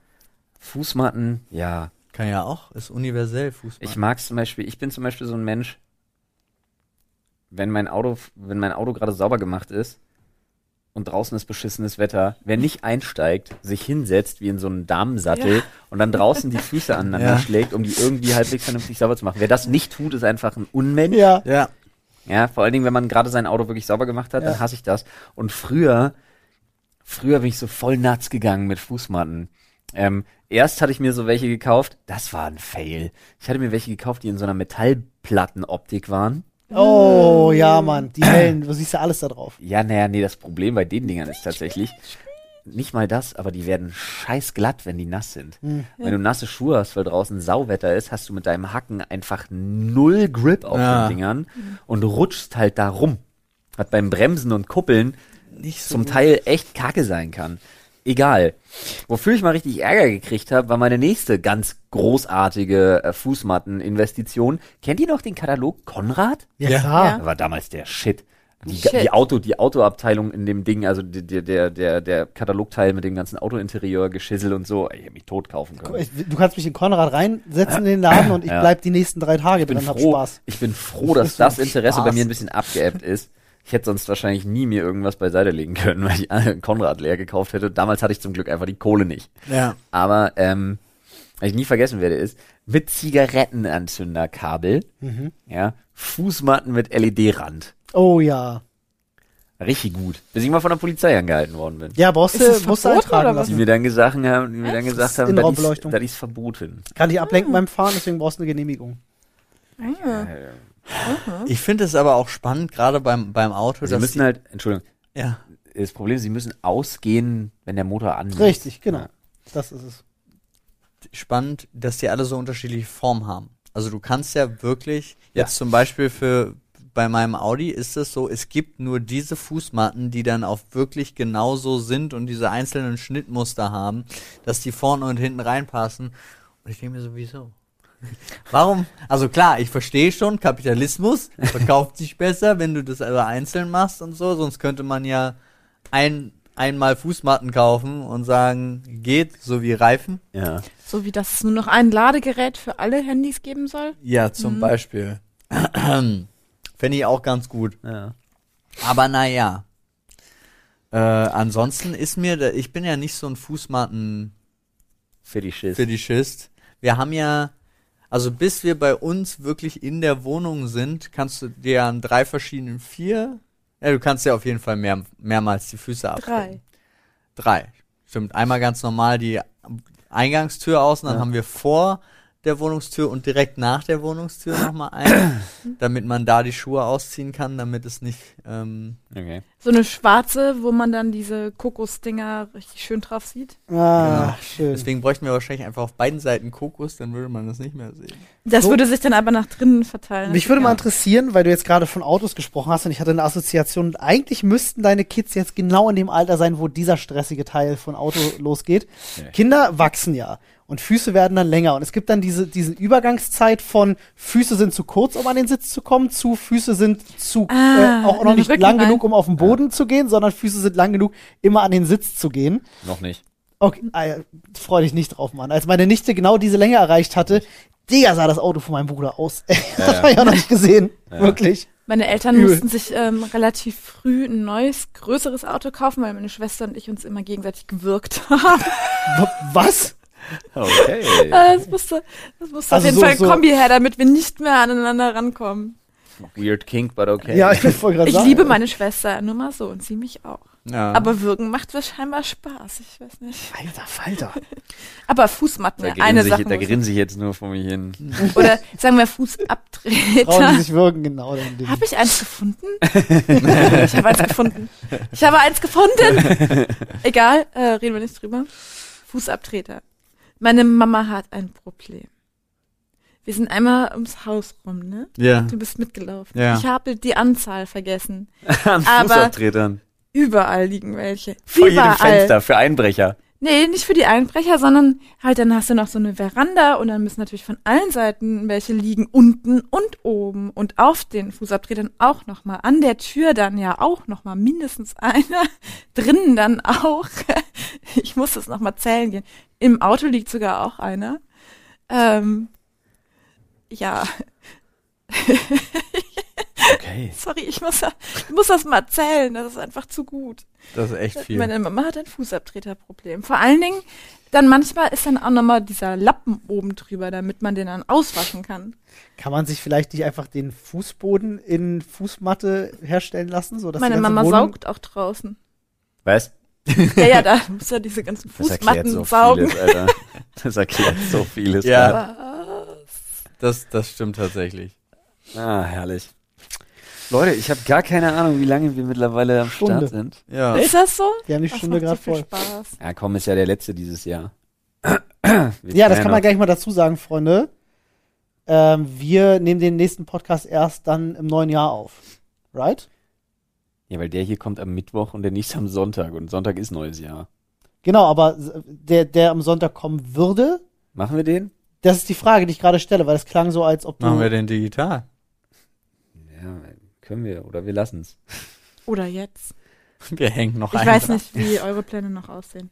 Fußmatten, ja. Kann ja auch, ist universell Fußball. Ich mag zum Beispiel, ich bin zum Beispiel so ein Mensch, wenn mein Auto, wenn mein Auto gerade sauber gemacht ist, und draußen ist beschissenes Wetter, wer nicht einsteigt, sich hinsetzt wie in so einen Damensattel Ja. und dann draußen die Füße [LAUGHS] aneinander Ja. schlägt, um die irgendwie halbwegs vernünftig sauber zu machen. Wer das nicht tut, ist einfach ein Unmensch. Ja. Ja. Ja, vor allen Dingen, wenn man gerade sein Auto wirklich sauber gemacht hat, Ja. dann hasse ich das. Und früher, früher bin ich so voll nuts gegangen mit Fußmatten. Ähm, erst hatte ich mir so welche gekauft, das war ein Fail. Ich hatte mir welche gekauft, die in so einer Metallplattenoptik waren. Oh, ja, Mann. Die hellen, du siehst ja alles da drauf. Ja, naja, nee, das Problem bei den Dingern ist tatsächlich, nicht mal das, aber die werden scheiß glatt, wenn die nass sind. Hm. Wenn du nasse Schuhe hast, weil draußen Sauwetter ist, hast du mit deinem Hacken einfach null Grip auf Ja. den Dingern und rutschst halt da rum. Hat beim Bremsen und Kuppeln Nicht so zum gut. Teil echt kacke sein kann. Egal. Wofür ich mal richtig Ärger gekriegt habe, war meine nächste ganz großartige äh, Fußmatten-Investition. Kennt ihr noch den Katalog Konrad? Ja, Ja. war damals der Shit. Die, Shit. die Auto, die Autoabteilung in dem Ding, also die- der, der, der Katalogteil mit dem ganzen Autointerieur, Geschissel und so, ich hätte mich tot kaufen können. Ich- Du kannst mich in Konrad reinsetzen in den Laden und ich Ja. bleib die nächsten drei Tage Ich bin drin, hab froh, Spaß. ich bin froh, dass das Interesse bei Spaß. mir ein bisschen abgeebbt ist. Ich hätte sonst wahrscheinlich nie mir irgendwas beiseite legen können, [LAUGHS] weil ich Konrad leer gekauft hätte. Damals hatte ich zum Glück einfach die Kohle nicht. Ja. Aber ähm, was ich nie vergessen werde, ist mit Zigarettenanzünderkabel, Mhm. ja, Fußmatten mit LED-Rand. Oh ja. Richtig gut. Bis ich mal von der Polizei angehalten worden bin. Ja, brauchst du, musst du verboten eintragen oder was? Die lassen. mir dann gesagt haben, die mir dann gesagt ist haben, das ist, verboten. Kann dich ablenken beim Fahren, deswegen brauchst du eine Genehmigung. Ah. Ich finde es aber auch spannend, gerade beim, beim Auto, Sie dass müssen halt, Entschuldigung, ja, das Problem ist, sie müssen ausgehen, wenn der Motor an ist. Richtig, genau. Ja. Das ist es. spannend, dass die alle so unterschiedliche Formen haben. Also du kannst ja wirklich, Ja. jetzt zum Beispiel für bei meinem Audi ist es so, es gibt nur diese Fußmatten, die dann auch wirklich genauso sind und diese einzelnen Schnittmuster haben, dass die vorne und hinten reinpassen. Und ich denke mir so, wieso? Warum? Also klar, ich verstehe schon, Kapitalismus verkauft sich besser, wenn du das aber einzeln machst und so, sonst könnte man ja ein, einmal Fußmatten kaufen und sagen, geht, so wie Reifen. Ja. So wie dass es nur noch ein Ladegerät für alle Handys geben soll. Ja, zum Mhm. Beispiel. [CLEARS THROAT] Fände ich auch ganz gut. ja. Aber naja. Äh, ansonsten ist mir, da, ich bin ja nicht so ein Fußmatten-Fetischist. Fetischist. Wir haben ja, also bis wir bei uns wirklich in der Wohnung sind, kannst du dir an drei verschiedenen vier, ja, du kannst ja auf jeden Fall mehr, mehrmals die Füße abdecken. Drei. Drei. Stimmt. Einmal ganz normal die Eingangstür außen, dann Ja. haben wir vor der Wohnungstür und direkt nach der Wohnungstür nochmal ein, [CLEARS THROAT] damit man da die Schuhe ausziehen kann, damit es nicht, ähm, Okay. So eine schwarze, wo man dann diese Kokosdinger richtig schön drauf sieht. Ah, Genau. schön. deswegen bräuchten wir wahrscheinlich einfach auf beiden Seiten Kokos, dann würde man das nicht mehr sehen. Das So. würde sich dann aber nach drinnen verteilen. Mich würde mal interessieren, weil du jetzt gerade von Autos gesprochen hast und ich hatte eine Assoziation. Und eigentlich müssten deine Kids jetzt genau in dem Alter sein, wo dieser stressige Teil von Auto losgeht. Ja. Kinder wachsen ja und Füße werden dann länger. Und es gibt dann diese, diese Übergangszeit von Füße sind zu kurz, um an den Sitz zu kommen, zu Füße sind zu Ah, äh, auch noch nicht Rücken lang rein. genug, um auf den Boden zu gehen, sondern Füße sind lang genug, immer an den Sitz zu gehen. Noch nicht. Okay, äh, freu dich nicht drauf, Mann. Als meine Nichte genau diese Länge erreicht hatte, Digga, sah das Auto von meinem Bruder aus. [LAUGHS] das Ja. habe ich auch noch nicht gesehen. Ja. Wirklich. Meine Eltern Übel. mussten sich ähm, relativ früh ein neues, größeres Auto kaufen, weil meine Schwester und ich uns immer gegenseitig gewirkt haben. [LAUGHS] Was? Okay. Äh, [LAUGHS] das musste, das musste Also auf jeden so- Fall ein so- Kombi her, damit wir nicht mehr aneinander rankommen. Weird kink, but okay. Ja, ich wollte gerade Ich sagen. liebe meine Schwester nur mal so und sie mich auch. Ja. Aber Würgen macht mir scheinbar Spaß, ich weiß nicht. Alter Falter. [LAUGHS] Aber Fußmatten, Da eine ich, Sache. da grinse ich jetzt nur vor mir hin. [LAUGHS] Oder sagen wir Frauen, Fußabtreter. die sich würgen, genau. Habe ich eins gefunden? ich habe eins gefunden. Ich habe eins gefunden. Egal, äh, reden wir nicht drüber. Fußabtreter. Meine Mama hat ein Problem. Wir sind einmal ums Haus rum, ne? ja. Du bist mitgelaufen. Ja. Ich habe die Anzahl vergessen. [LAUGHS] An Aber- Fußabtretern. Überall liegen welche. Vor Überall. jedem Fenster für Einbrecher. Nee, nicht für die Einbrecher, sondern halt dann hast du noch so eine Veranda und dann müssen natürlich von allen Seiten welche liegen, unten und oben und auf den Fußabtretern auch nochmal, an der Tür dann ja auch nochmal mindestens einer, [LAUGHS] drinnen dann auch. [LAUGHS] Ich muss das nochmal zählen gehen. Im Auto liegt sogar auch einer. Ähm, ja, [LAUGHS] Okay. [LAUGHS] Sorry, ich muss, ich muss das mal erzählen. Das ist einfach zu gut. Das ist echt viel. Meine Mama hat ein Fußabtreterproblem. Vor allen Dingen, dann manchmal ist dann auch nochmal dieser Lappen oben drüber, damit man den dann auswaschen kann. Kann man sich vielleicht nicht einfach den Fußboden in Fußmatte herstellen lassen? So, dass Meine Mama Wohnung saugt auch draußen. Was? Ja, ja, da muss ja diese ganzen Das erklärt Fußmatten so saugen. vieles, Alter. [LAUGHS] Das erklärt so vieles. Ja. Alter. Das, das stimmt tatsächlich. Ah, herrlich. Leute, ich habe gar keine Ahnung, wie lange wir mittlerweile am Stunde. Start sind. Ja. Ist das so? Wir haben die Das Stunde gerade voll. Spaß. Ja, komm, ist ja der letzte dieses Jahr. Ja, das kann man gleich mal dazu sagen, Freunde. Ähm, wir nehmen den nächsten Podcast erst dann im neuen Jahr auf. Right? Ja, weil der hier kommt am Mittwoch und der nächste am Sonntag. Und Sonntag ist neues Jahr. Genau, aber der, der am Sonntag kommen würde, Machen wir den? das ist die Frage, die ich gerade stelle, weil es klang so, als ob du. Machen wir den digital. Ja, können wir. Oder wir lassen's. Oder jetzt. [LAUGHS] Wir hängen noch Ich weiß dran. nicht, wie eure Pläne noch aussehen.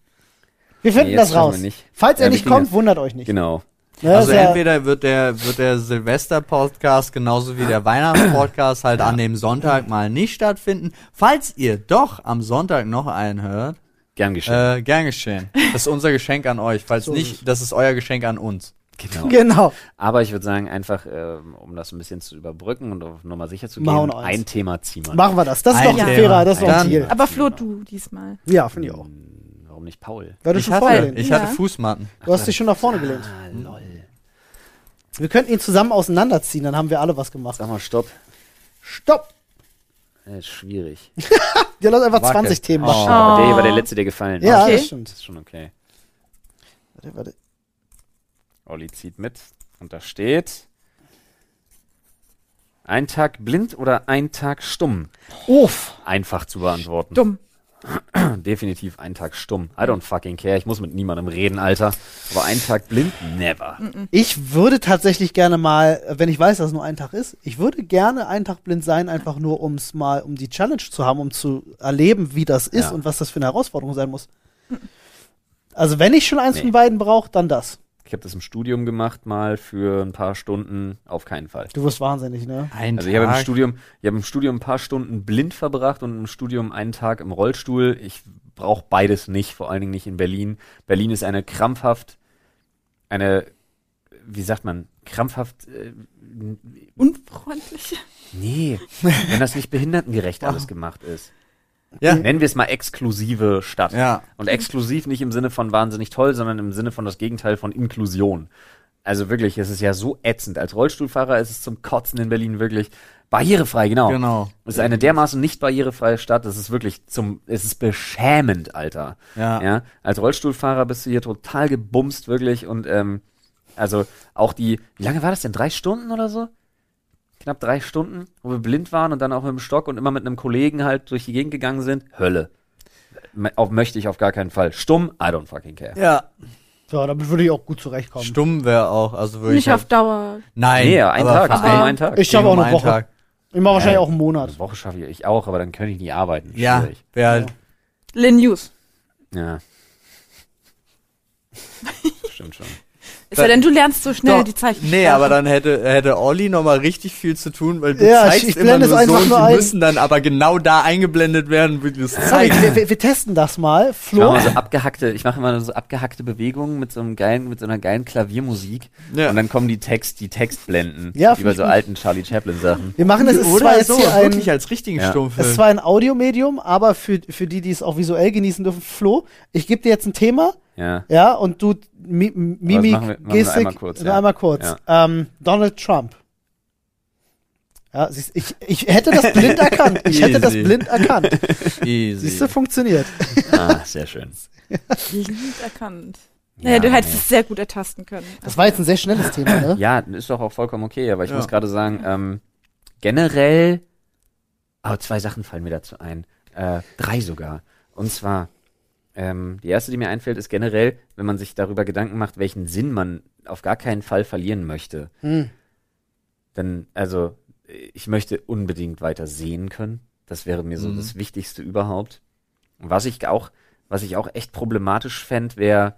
wir finden Nee, das jetzt raus. Falls Ja, er nicht kommt, das- wundert euch nicht. Genau. Ne, Also ja- entweder wird der, wird der Silvester-Podcast genauso wie der Weihnachts-Podcast halt an dem Sonntag mal nicht stattfinden. Falls ihr doch am Sonntag noch einen hört, Gern geschehen. äh, gern geschehen. Das ist unser Geschenk an euch. Falls So ist es. nicht, das ist euer Geschenk an uns. Genau. [LAUGHS] Genau. Aber ich würde sagen, einfach, ähm, um das ein bisschen zu überbrücken und auf Nummer sicher zu Machen gehen, wir eins. ein Thema ziehen wir. Machen wir das. Das ist Ein doch ein Thema. fairer, das ist doch ein Dann- Deal. Aber Flo, du diesmal. Ja, finde ich auch. Hm, Warum nicht Paul? Weil du Ich schon hatte, ich Ja. hatte Fußmatten. Du hast dich schon nach vorne gelehnt. Ah, lol. Wir könnten ihn zusammen auseinanderziehen, dann haben wir alle was gemacht. Sag mal, stopp. Stopp! Das ist schwierig. [LAUGHS] Ja, lass einfach Wacke. 20 Themen Oh. machen. Aber der hier war der letzte, der gefallen Ja. Okay. das stimmt. Das ist schon okay. Warte, warte. Olli zieht mit. Und da steht. Ein Tag blind oder ein Tag stumm? Uff. Einfach zu beantworten. Dumm. [CLEARS THROAT] Definitiv ein Tag stumm. I don't fucking care. Ich muss mit niemandem reden, Alter. Aber ein Tag blind? Never. Ich würde tatsächlich gerne mal, wenn ich weiß, dass es nur ein Tag ist, ich würde gerne einen Tag blind sein, einfach nur ums mal, um die Challenge zu haben, um zu erleben, wie das ist Ja. und was das für eine Herausforderung sein muss. Also wenn ich schon eins Nee. von beiden brauche, dann das. Ich habe das im Studium gemacht, mal für ein paar Stunden. Auf keinen Fall. Du wirst wahnsinnig, ne? Ein Also ich habe im Tag. Studium, ich habe im Studium ein paar Stunden blind verbracht und im Studium einen Tag im Rollstuhl. Ich brauche beides nicht, vor allen Dingen nicht in Berlin. Berlin ist eine krampfhaft, eine, wie sagt man, krampfhaft, äh, Unfreundlich. nee, wenn das nicht behindertengerecht alles gemacht ist. Ja. Nennen wir es mal exklusive Stadt. Ja. Und exklusiv nicht im Sinne von wahnsinnig toll, sondern im Sinne von das Gegenteil von Inklusion. Also wirklich, es ist ja so ätzend. Als Rollstuhlfahrer ist es zum Kotzen in Berlin wirklich barrierefrei, genau. Genau. Es ist eine dermaßen nicht barrierefreie Stadt, das ist wirklich zum, es ist beschämend, Alter. Ja. Ja, als Rollstuhlfahrer bist du hier total gebumst, wirklich, und, ähm, also auch die, wie lange war das denn? Drei Stunden oder so? Knapp drei Stunden, wo wir blind waren und dann auch mit dem Stock und immer mit einem Kollegen halt durch die Gegend gegangen sind. Hölle. Auf, möchte ich auf gar keinen Fall. Stumm, I don't fucking care. Ja. Ja, damit würde ich auch gut zurechtkommen. Stumm wäre auch, also würde ich. Nicht halt- auf Dauer. Nein. Nee, ein Tag, ein- ein Tag. Ich schaffe auch eine Woche. Tag. Ich mache wahrscheinlich auch einen Monat. Eine Woche schaffe ich auch, aber dann könnte ich nie arbeiten. Ja, wäre halt. Lin News. Ja. [LAUGHS] Stimmt schon. Ist ja denn, du lernst so schnell die Zeichen. Nee, aber dann hätte, hätte Olli noch mal richtig viel zu tun, weil du Ja, ich- zeigst ich immer blende nur es so einfach und nur die ein. müssen dann aber genau da eingeblendet werden, wie du es zeigst. wir, wir, wir testen das mal. Ich mache Flo, so abgehackte, ich mache immer so abgehackte Bewegungen mit so einem geilen, mit so einer geilen Klaviermusik. Ja. Und dann kommen die Text, die Textblenden. Ja, wie bei ich so alten Charlie Chaplin Sachen. wir machen das, es ist zwar Oder jetzt so, hier ein, wirklich als richtigen Ja. Stummfilm. es ist zwar ein Audiomedium, aber für, für die, die es auch visuell genießen dürfen, Flo, ich gebe dir jetzt ein Thema, Ja. ja, und du Mi Mimik, machen wir- machen wir Gestik, einmal kurz, ja. einmal kurz. Ja. Ähm, Donald Trump. Ja, siehst, ich, ich hätte das blind erkannt. Ich hätte das blind erkannt. [LAUGHS] Easy. Siehst du, funktioniert. Ah, sehr schön. Blind erkannt. Naja, du hättest nee. es sehr gut ertasten können. Das war jetzt ein sehr schnelles Thema, ne? Ja, ist doch auch vollkommen okay, aber ich Ja. muss gerade sagen, ähm, generell, aber zwei Sachen fallen mir dazu ein. Äh, drei sogar. Und zwar, ähm, die erste, die mir einfällt, ist generell, wenn man sich darüber Gedanken macht, welchen Sinn man auf gar keinen Fall verlieren möchte. Hm. Dann, also, ich möchte unbedingt weiter sehen können. Das wäre mir so Mhm. das Wichtigste überhaupt. Und was ich auch, was ich auch echt problematisch fände, wäre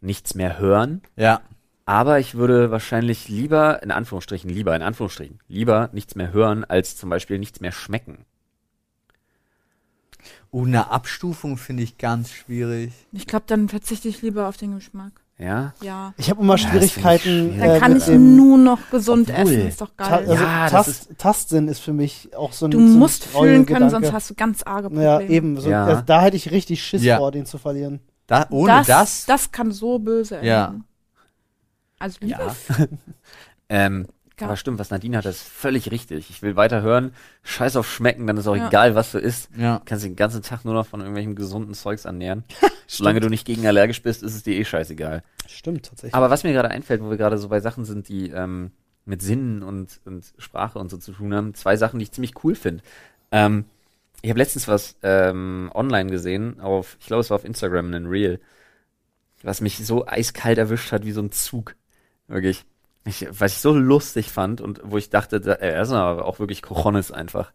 nichts mehr hören. Ja. Aber ich würde wahrscheinlich lieber, in Anführungsstrichen, lieber, in Anführungsstrichen, lieber nichts mehr hören, als zum Beispiel nichts mehr schmecken. Uh, eine Abstufung finde ich ganz schwierig. Ich glaube, dann verzichte ich lieber auf den Geschmack. Ja? Ja. Ich habe immer Ja, Schwierigkeiten. schwierig. Dann äh, kann mit ich dem nur noch gesund Obwohl, essen. Ist doch Ta geil. also Ja, das Tast Tastsinn ist für mich auch so ein du so ein musst fühlen können, Gedanke. sonst hast du ganz arge Probleme. Ja, eben. So, Ja. also, da hätte ich richtig Schiss Ja. vor, den zu verlieren. Da, ohne das, das, das kann so böse enden. Ja. Also lieber Ja. [LAUGHS] ähm. Aber stimmt, was Nadine hat, ist völlig richtig. Ich will weiter hören. Scheiß auf Schmecken, dann ist auch Ja. egal, was du isst. ja. Du kannst den ganzen Tag nur noch von irgendwelchem gesunden Zeugs ernähren. [LAUGHS] Solange du nicht gegen allergisch bist, ist es dir eh scheißegal. Stimmt, tatsächlich. Aber was mir gerade einfällt, wo wir gerade so bei Sachen sind, die ähm, mit Sinnen und, und Sprache und so zu tun haben, zwei Sachen, die ich ziemlich cool finde. Ähm, ich habe letztens was ähm, online gesehen, auf, ich glaube, es war auf Instagram, ein Reel, was mich so eiskalt erwischt hat wie so ein Zug. Wirklich. Ich, was ich so lustig fand und wo ich dachte, da, äh, er ist aber auch wirklich Cojones einfach.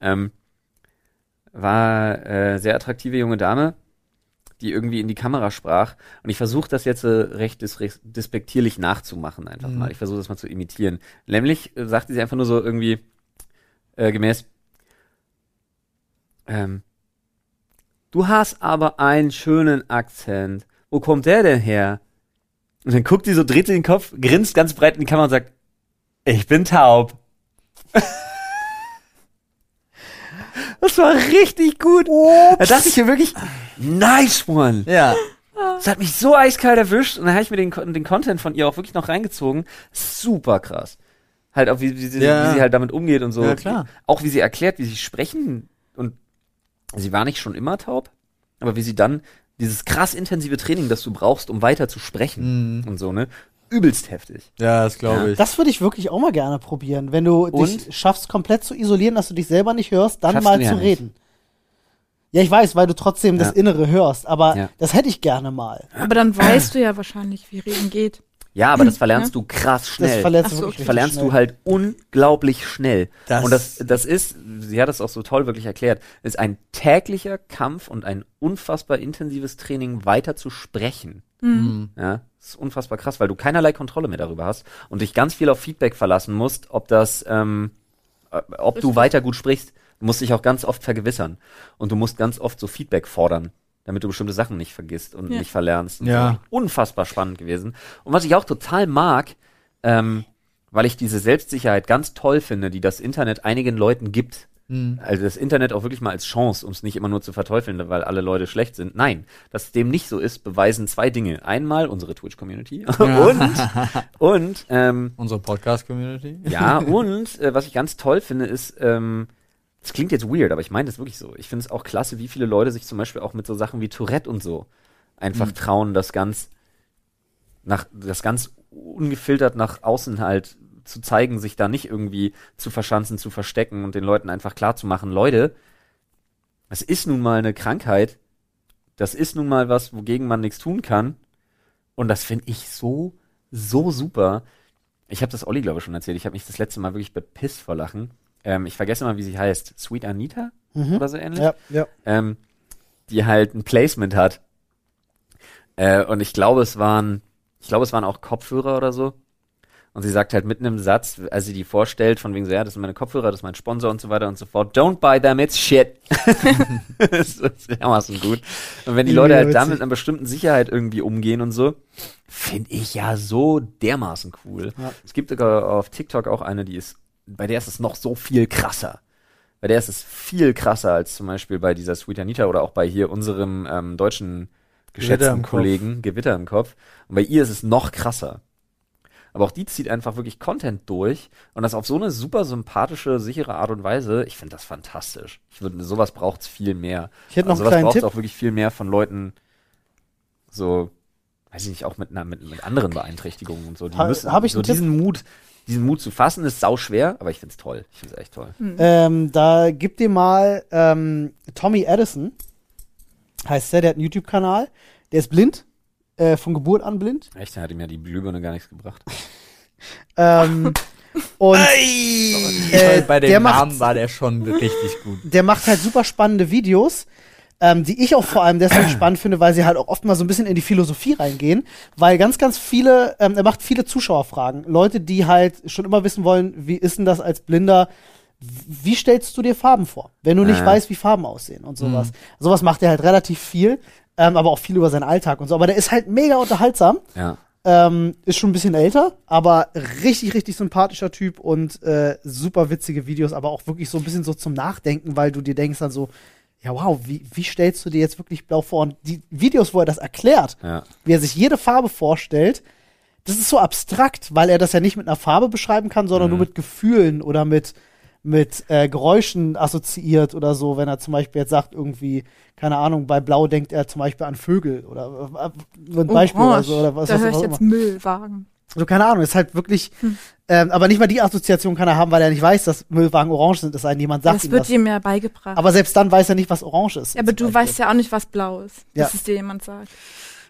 Ähm, war äh, sehr attraktive junge Dame, die irgendwie in die Kamera sprach. Und ich versuche das jetzt äh, recht dis despektierlich nachzumachen, einfach Mhm. mal. Ich versuche das mal zu imitieren. Nämlich äh, sagte sie einfach nur so irgendwie äh, gemäß, ähm, du hast aber einen schönen Akzent. Wo kommt der denn her? Und dann guckt sie so, dreht sie den Kopf, grinst ganz breit in die Kamera und sagt, ich bin taub. [LAUGHS] Das war richtig gut. Da dachte ich mir wirklich, nice one. Ja. Das hat mich so eiskalt erwischt und dann habe ich mir den, den Content von ihr auch wirklich noch reingezogen. Super krass. Halt auch, wie, wie, sie, Ja. wie sie halt damit umgeht und so. Ja, klar. Auch wie sie erklärt, wie sie sprechen und sie war nicht schon immer taub, aber wie sie dann dieses krass intensive Training, das du brauchst, um weiter zu sprechen Mhm. und so, ne? Übelst heftig. Ja, das glaube ich. das würde ich wirklich auch mal gerne probieren. Wenn du Und? dich schaffst, komplett zu isolieren, dass du dich selber nicht hörst, dann Schaffst mal ja zu nicht. reden. Ja, ich weiß, weil du trotzdem das Ja. Innere hörst, aber Ja. das hätte ich gerne mal. Aber dann weißt du ja wahrscheinlich, wie Reden geht. Ja, aber das verlernst du krass Das schnell. verletzt Ach so, wirklich okay. verlernst schnell. du halt unglaublich schnell. Das- und das, das ist, sie hat das auch so toll wirklich erklärt, ist ein täglicher Kampf und ein unfassbar intensives Training, weiter zu sprechen. Mhm. Ja, das ist unfassbar krass, weil du keinerlei Kontrolle mehr darüber hast und dich ganz viel auf Feedback verlassen musst, ob das, ähm, äh, ob du weiter gut sprichst. Du musst dich auch ganz oft vergewissern und du musst ganz oft so Feedback fordern, damit du bestimmte Sachen nicht vergisst und Ja. nicht verlernst. Und Ja. So. Unfassbar spannend gewesen. Und was ich auch total mag, ähm, weil ich diese Selbstsicherheit ganz toll finde, die das Internet einigen Leuten gibt. Mhm. Also das Internet auch wirklich mal als Chance, um es nicht immer nur zu verteufeln, weil alle Leute schlecht sind. Nein, dass dem nicht so ist, beweisen zwei Dinge. Einmal unsere Twitch-Community [LAUGHS] und, und ähm, Unsere Podcast-Community. ja, und äh, was ich ganz toll finde, ist, ähm, das klingt jetzt weird, aber ich meine das wirklich so. Ich finde es auch klasse, wie viele Leute sich zum Beispiel auch mit so Sachen wie Tourette und so einfach Mhm. trauen, das ganz nach das ganz ungefiltert nach außen halt zu zeigen, sich da nicht irgendwie zu verschanzen, zu verstecken und den Leuten einfach klar zu machen, Leute, es ist nun mal eine Krankheit, das ist nun mal was, wogegen man nichts tun kann und das finde ich so, so super. Ich habe das Olli, glaube ich, schon erzählt. Ich habe mich das letzte Mal wirklich bepisst vor Lachen. Ähm, ich vergesse mal, wie sie heißt. Sweet Anita Mhm. oder so ähnlich Ja, ja. ähm, die halt ein Placement hat. Äh, und ich glaube, es waren, ich glaube, es waren auch Kopfhörer oder so. Und sie sagt halt mitten im Satz, als sie die vorstellt, von wegen so, ja, das sind meine Kopfhörer, das ist mein Sponsor und so weiter und so fort. Don't buy them, it's shit. [LAUGHS] das ist dermaßen gut. Und wenn die Leute halt Mega da witzig. mit einer bestimmten Sicherheit irgendwie umgehen und so, finde ich ja so dermaßen cool. Ja. Es gibt sogar auf TikTok auch eine, die ist, bei der ist es noch so viel krasser. Bei der ist es viel krasser als zum Beispiel bei dieser Sweet Anita oder auch bei hier unserem ähm, deutschen geschätzten im Kopf. Kollegen Gewitter im Kopf. Und bei ihr ist es noch krasser. Aber auch die zieht einfach wirklich Content durch und das auf so eine super sympathische, sichere Art und Weise. Ich finde das fantastisch. Ich würde, sowas braucht's viel mehr. Ich hätte noch Also einen sowas braucht's Tipp. auch wirklich viel mehr von Leuten, so, weiß ich nicht, auch mit, mit, mit anderen Beeinträchtigungen und so. Die Ha- müssen, hab ich so einen Tipp? diesen Mut, diesen Mut zu fassen, ist sau schwer, aber ich find's toll. Ich find's echt toll. Ähm, da gib dir mal ähm, Tommy Edison, heißt der, der hat einen YouTube-Kanal. Der ist blind, äh, von Geburt an blind. Echt, da hat ihm ja die Glühbirne gar nichts gebracht. [LAUGHS] Ähm, und Äh, bei dem der macht- Namen war der schon richtig gut. der macht halt super spannende Videos. Ähm, die ich auch vor allem deswegen spannend finde, weil sie halt auch oft mal so ein bisschen in die Philosophie reingehen, weil ganz, ganz viele, ähm, er macht viele Zuschauerfragen. Leute, die halt schon immer wissen wollen, wie ist denn das als Blinder? Wie stellst du dir Farben vor, wenn du nicht Ah. weißt, wie Farben aussehen und sowas? Sowas macht er halt relativ viel, ähm, aber auch viel über seinen Alltag und so. Aber der ist halt mega unterhaltsam. Ja. Ähm, ist schon ein bisschen älter, aber richtig, richtig sympathischer Typ und äh, super witzige Videos, aber auch wirklich so ein bisschen so zum Nachdenken, weil du dir denkst dann so, ja wow, wie, wie stellst du dir jetzt wirklich blau vor? Und die Videos, wo er das erklärt, Ja. wie er sich jede Farbe vorstellt, das ist so abstrakt, weil er das ja nicht mit einer Farbe beschreiben kann, sondern Mhm. nur mit Gefühlen oder mit, mit äh, Geräuschen assoziiert oder so, wenn er zum Beispiel jetzt sagt, irgendwie, keine Ahnung, bei Blau denkt er zum Beispiel an Vögel oder äh, nur ein Beispiel oder Orange. so oder was, da was, höre ich was jetzt immer. Müllwagen. So, keine Ahnung, ist halt wirklich, Hm. ähm, aber nicht mal die Assoziation kann er haben, weil er nicht weiß, dass Müllwagen orange sind, es sei denn, jemand sagt Das ihm wird das. ihm ja beigebracht. Aber selbst dann weiß er nicht, was orange ist. ja, aber du Beispiel. weißt ja auch nicht, was blau ist, Ja. bis es dir jemand sagt.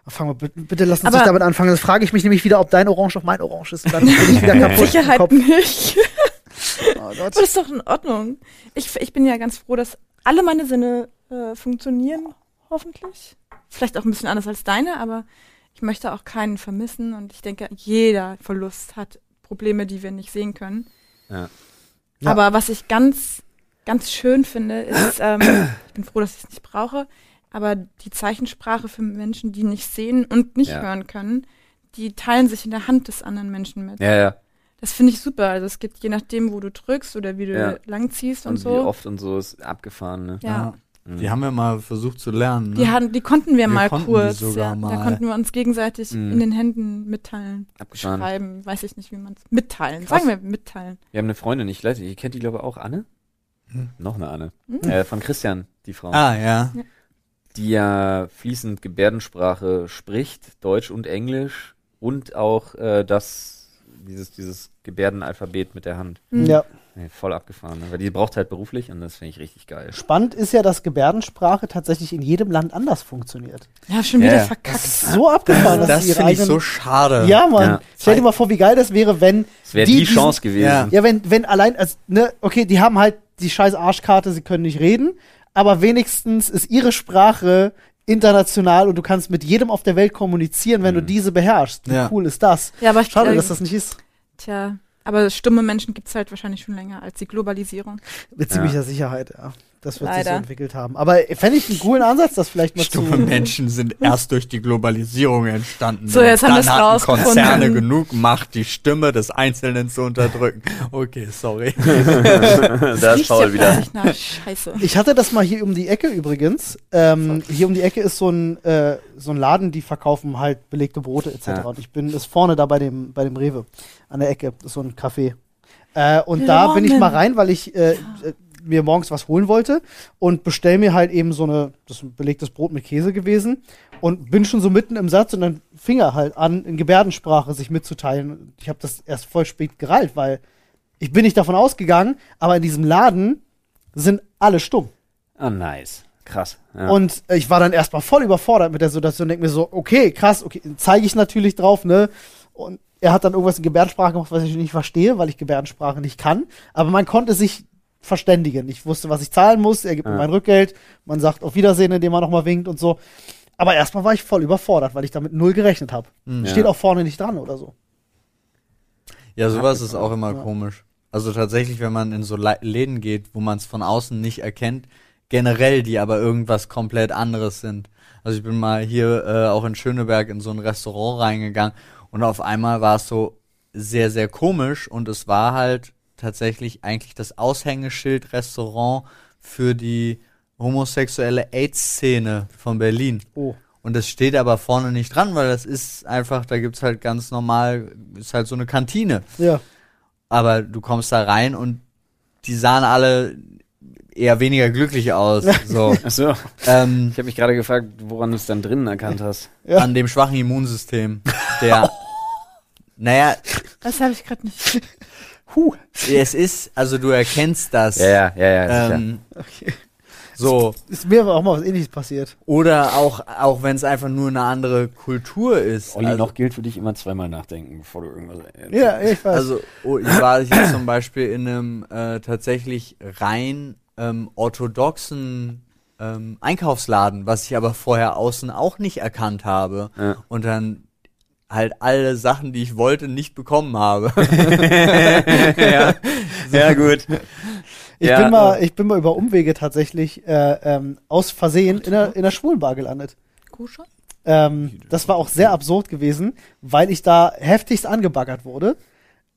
Fangen wir, bitte, bitte lass uns Aber- nicht damit anfangen. Das frage ich mich nämlich wieder, ob dein Orange auf mein Orange ist. Und dann bin ich wieder [LAUGHS] kaputt. im Sicherheit Kopf. nicht. Oh [LAUGHS] Aber Gott. das ist doch in Ordnung. Ich, ich bin ja ganz froh, dass alle meine Sinne äh, funktionieren, hoffentlich. Vielleicht auch ein bisschen anders als deine, aber ich möchte auch keinen vermissen und ich denke, jeder Verlust hat Probleme, die wir nicht sehen können. Ja. Ja. Aber was ich ganz, ganz schön finde, ist, ähm, [COUGHS] ich bin froh, dass ich es nicht brauche, aber die Zeichensprache für Menschen, die nicht sehen und nicht Ja. hören können, die teilen sich in der Hand des anderen Menschen mit. Ja, ja. Das finde ich super. Also es gibt je nachdem, wo du drückst oder wie du Ja. langziehst und, Und wie so. oft und so ist abgefahren, ne? Ja. Mhm. Die haben wir mal versucht zu lernen. Ne? Die, hatten, die konnten wir, Wir mal konnten kurz. sogar ja. mal. Da konnten wir uns gegenseitig Mhm. in den Händen mitteilen. abgefahren. Schreiben, weiß ich nicht, wie man es. Mitteilen. Krass. Sagen wir mitteilen. Wir haben eine Freundin, ich weiß nicht, ihr kennt die glaube ich auch, Anne? Hm. Noch eine Anne. Hm. Äh, von Christian, die Frau. Ah, ja. Die ja fließend Gebärdensprache spricht, Deutsch und Englisch und auch äh, das, dieses, dieses Gebärdenalphabet mit der Hand. Mhm. Ja. Nee, voll abgefahren, ne? weil die braucht halt beruflich und das finde ich richtig geil. Spannend ist ja, dass Gebärdensprache tatsächlich in jedem Land anders funktioniert. Ja, schon wieder. Das verkackt. ist so abgefahren, dass Das sie ihre finde ich so schade. Ja, Mann. Ja. Stell dir mal vor, wie geil das wäre, wenn Es wäre die, diesen- Chance gewesen. Ja. Ja, wenn, wenn allein, also, ne, okay, die haben halt die scheiß Arschkarte, sie können nicht reden, aber wenigstens ist ihre Sprache international und du kannst mit jedem auf der Welt kommunizieren, wenn du Mhm. diese beherrschst. Wie Ja. cool ist das? Ja, aber ich, Schade, äh, dass das nicht ist. Tja, aber stumme Menschen gibt's halt wahrscheinlich schon länger als die Globalisierung. Mit Ja. ziemlicher Sicherheit, ja. Das wird sich so Leider. entwickelt haben. Aber fände ich einen coolen Ansatz, das vielleicht mal Stumme zu. Menschen sind erst durch die Globalisierung entstanden. So, jetzt haben wir's hatten rausgefunden. Konzerne genug Macht, die Stimme des Einzelnen zu unterdrücken. Okay, sorry. [LAUGHS] [LAUGHS] da ist Paul wieder. nach Scheiße. Ich hatte das mal hier um die Ecke übrigens. Ähm, hier um die Ecke ist so ein, äh, so ein Laden, die verkaufen halt belegte Brote etc. Ja. Und ich bin ist vorne da bei dem, bei dem Rewe an der Ecke. Das ist so ein Café. Äh, und da Willkommen. bin ich mal rein, weil ich äh, äh, mir morgens was holen wollte und bestell mir halt eben so eine, das ist ein belegtes Brot mit Käse gewesen und bin schon so mitten im Satz und dann fing er halt an, in Gebärdensprache sich mitzuteilen. Ich habe das erst voll spät gerallt, weil ich bin nicht davon ausgegangen, aber in diesem Laden sind alle stumm. Ah, nice. Krass. Ja. Und äh, ich war dann erstmal voll überfordert mit der Situation, denk mir so, okay, krass, okay, zeige ich natürlich drauf, ne? Und er hat dann irgendwas in Gebärdensprache gemacht, was ich nicht verstehe, weil ich Gebärdensprache nicht kann. Aber man konnte sich verständigen. Ich wusste, was ich zahlen muss, er gibt mir Ja. mein Rückgeld, man sagt auf Wiedersehen, indem man nochmal winkt und so. Aber erstmal war ich voll überfordert, weil ich damit null gerechnet habe. Hm. Steht auch vorne nicht dran oder so. Ja, sowas ist auch immer Ja. komisch. Also tatsächlich, wenn man in so Le Läden geht, wo man es von außen nicht erkennt, generell, die aber irgendwas komplett anderes sind. Also ich bin mal hier äh, auch in Schöneberg in so ein Restaurant reingegangen und auf einmal war es so sehr, sehr komisch und es war halt tatsächlich eigentlich das Aushängeschild Restaurant für die homosexuelle AIDS-Szene von Berlin. Oh. Und das steht aber vorne nicht dran, weil das ist einfach, da gibt's halt ganz normal, ist halt so eine Kantine. Ja. Aber du kommst da rein und die sahen alle eher weniger glücklich aus. [LAUGHS] So. Ach so. ähm, Ich habe mich gerade gefragt, woran du es dann drinnen erkannt hast. Ja. An dem schwachen Immunsystem. Der. [LAUGHS] naja, Das habe ich gerade nicht. Huh. es ist, also du erkennst das. Ja, ja, ja, ja. sicher. Ähm, So. Ist mir aber auch mal was ähnliches passiert. Oder auch, auch wenn es einfach nur eine andere Kultur ist. Olli, also, noch gilt für dich immer zweimal nachdenken, bevor du irgendwas. Ja, ich weiß. Also oh, ich war hier zum Beispiel in einem äh, tatsächlich rein ähm, orthodoxen ähm, Einkaufsladen, was ich aber vorher außen auch nicht erkannt habe. Ja. Und dann halt alle Sachen, die ich wollte, nicht bekommen habe. [LAUGHS] ja. ja, gut. Ich, Ja, bin mal, ich bin mal über Umwege tatsächlich äh, ähm, aus Versehen in der, in der Schwulenbar gelandet. Kusche? Ähm, das war auch sehr absurd gewesen, weil ich da heftigst angebaggert wurde.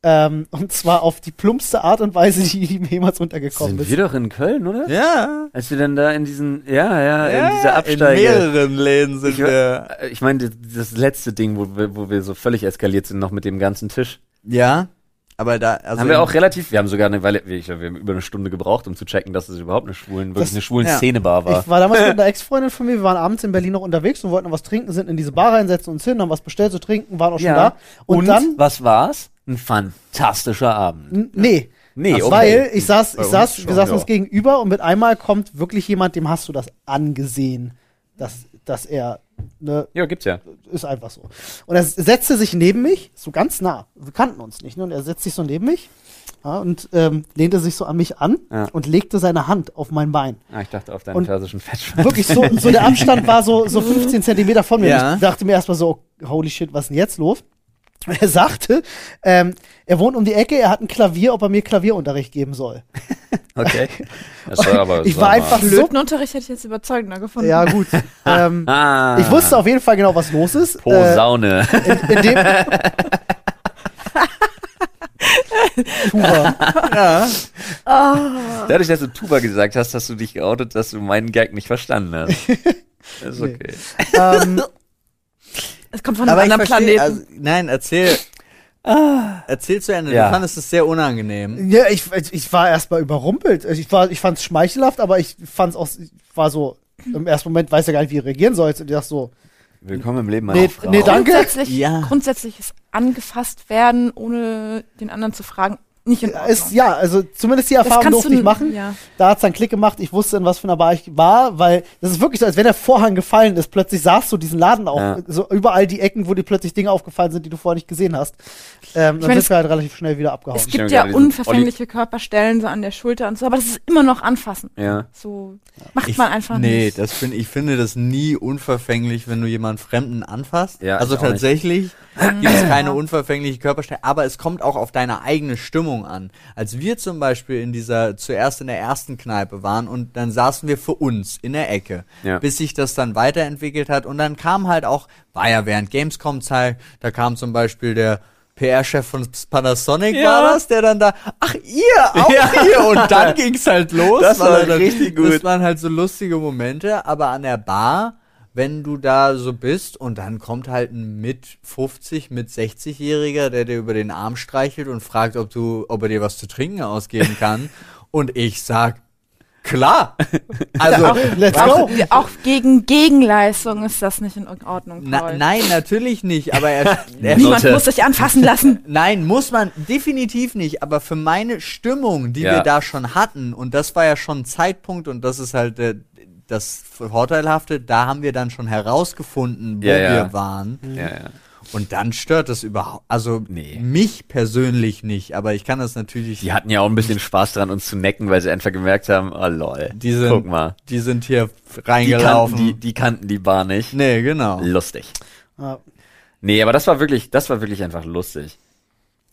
Ähm, und zwar auf die plumpste Art und Weise, die, die mir jemals untergekommen Sind ist. wir doch in Köln, oder? ja. Als wir dann da in diesen, ja, ja, in dieser in Absteige. mehreren Läden sind Ich, wir. äh, ich meine, das, letzte Ding, wo wir, wo wir so völlig eskaliert sind, noch mit dem ganzen Tisch. Ja, aber da, also haben wir auch relativ, wir haben sogar eine Weile, ich glaube, wir haben über eine Stunde gebraucht, um zu checken, dass es überhaupt eine schwulen, wirklich Das- eine schwulen ja. Szenebar war. Ich war damals mit einer Ex-Freundin von mir, wir waren abends in Berlin noch unterwegs und wollten noch was trinken, sind in diese Bar reinsetzen uns hin, haben was bestellt zu trinken, waren auch schon da. Und, dann, was war's? Ein fantastischer Abend. n- nee, Nee, okay. weil ich saß, ich saß, schon, wir saßen ja. uns gegenüber und mit einmal kommt wirklich jemand, dem hast du das angesehen, dass, dass er, ne, Ja, gibt's ja. ist einfach so. Und er setzte sich neben mich, so ganz nah. Wir kannten uns nicht, ne? Und er setzte sich so neben mich ja, und ähm, lehnte sich so an mich an Ja. und legte seine Hand auf mein Bein. Ah, ich dachte auf deinen Und persischen Fettschwanz. Wirklich so, so der Abstand war so, so [LAUGHS] 15 Zentimeter von mir. Ja. Ich dachte mir erstmal so, holy shit, was ist denn jetzt los? [LAUGHS] Er sagte, ähm, er wohnt um die Ecke, er hat ein Klavier, ob er mir Klavierunterricht geben soll. [LAUGHS] Okay. [LAUGHS] Das war aber, Ich das war einfach so. Flötenunterricht hätte ich jetzt überzeugender gefunden. Ja, gut. ähm, Ah, ich wusste auf jeden Fall genau, was los ist. Äh, Posaune. in, in dem. Tuba. ja. Dadurch, dass du Tuba gesagt hast, hast du dich geoutet, dass du meinen Gag nicht verstanden hast. ist Nee. okay. ähm, Es kommt von einem anderen verstehe, Planeten. also, nein, erzähl. Erzähl zu Ende. Ja. Du fandest es sehr unangenehm. Ja, ich, ich war erstmal überrumpelt. Ich war, ich fand's schmeichelhaft, aber ich fand's auch, ich war so, im ersten Moment weiß ja gar nicht, wie ich reagieren soll. Und ich dachte so, Willkommen im Leben meiner Nee, Frau. nee, danke. Grundsätzlich, Ja. grundsätzlich ist angefasst werden, ohne den anderen zu fragen, nicht in Ordnung. ist, ja, also zumindest die Das Erfahrung kannst durfte du ich machen. Ja. Da hat's dann Klick gemacht, ich wusste, in was für einer Bar ich war, weil das ist wirklich so, als wenn der Vorhang gefallen ist. Plötzlich sahst du diesen Laden auch, Ja. so überall die Ecken, wo dir plötzlich Dinge aufgefallen sind, die du vorher nicht gesehen hast. Ähm, dann meine, sind wir halt relativ schnell wieder abgehauen. Es gibt ja unverfängliche Körperstellen so an der Schulter und so, aber das ist immer noch anfassen. Ja. So macht Ich, man einfach nee, nicht. das find, ich finde das nie unverfänglich, wenn du jemanden Fremden anfasst. Ja, also ich auch nicht. [CLEARS THROAT] gibt es keine unverfängliche Körperstelle, aber es kommt auch auf deine eigene Stimmung an. Als wir zum Beispiel in dieser, zuerst in der ersten Kneipe waren und dann saßen wir für uns in der Ecke, Ja. bis sich das dann weiterentwickelt hat und dann kam halt auch, war ja während Gamescom-Zeit, da kam zum Beispiel der PR-Chef von Panasonic Ja. war das, der dann da, ach ihr, auch Ja. hier und dann [LAUGHS] ging's halt los. Das war er dann, richtig gut. Das waren halt so lustige Momente, aber an der Bar, wenn du da so bist und dann kommt halt ein mit 50, mit 60-Jähriger, der dir über den Arm streichelt und fragt, ob du, ob er dir was zu trinken ausgeben kann [LAUGHS] und ich sag, klar. [LAUGHS] Also, Let's Auch, go. auch gegen Gegenleistung ist das nicht in Ordnung. na, nein, natürlich nicht, aber er, [LAUGHS] er Niemand muss sich anfassen lassen. Nein, muss man definitiv nicht, aber für meine Stimmung, die Ja. wir da schon hatten, und das war ja schon ein Zeitpunkt, und das ist halt äh, das Vorteilhafte, da haben wir dann schon herausgefunden, wo Ja, ja. wir waren. Ja, ja. Und dann stört das überhaupt, also Nee. mich persönlich nicht, aber ich kann das natürlich. Die hatten ja auch ein bisschen Spaß dran, uns zu necken, weil sie einfach gemerkt haben, oh lol, Die sind- guck mal. Die sind hier Die reingelaufen. kannten die, die kannten die Bar nicht. nee, genau. Lustig. Ja. Nee, aber das war wirklich, das war wirklich einfach lustig.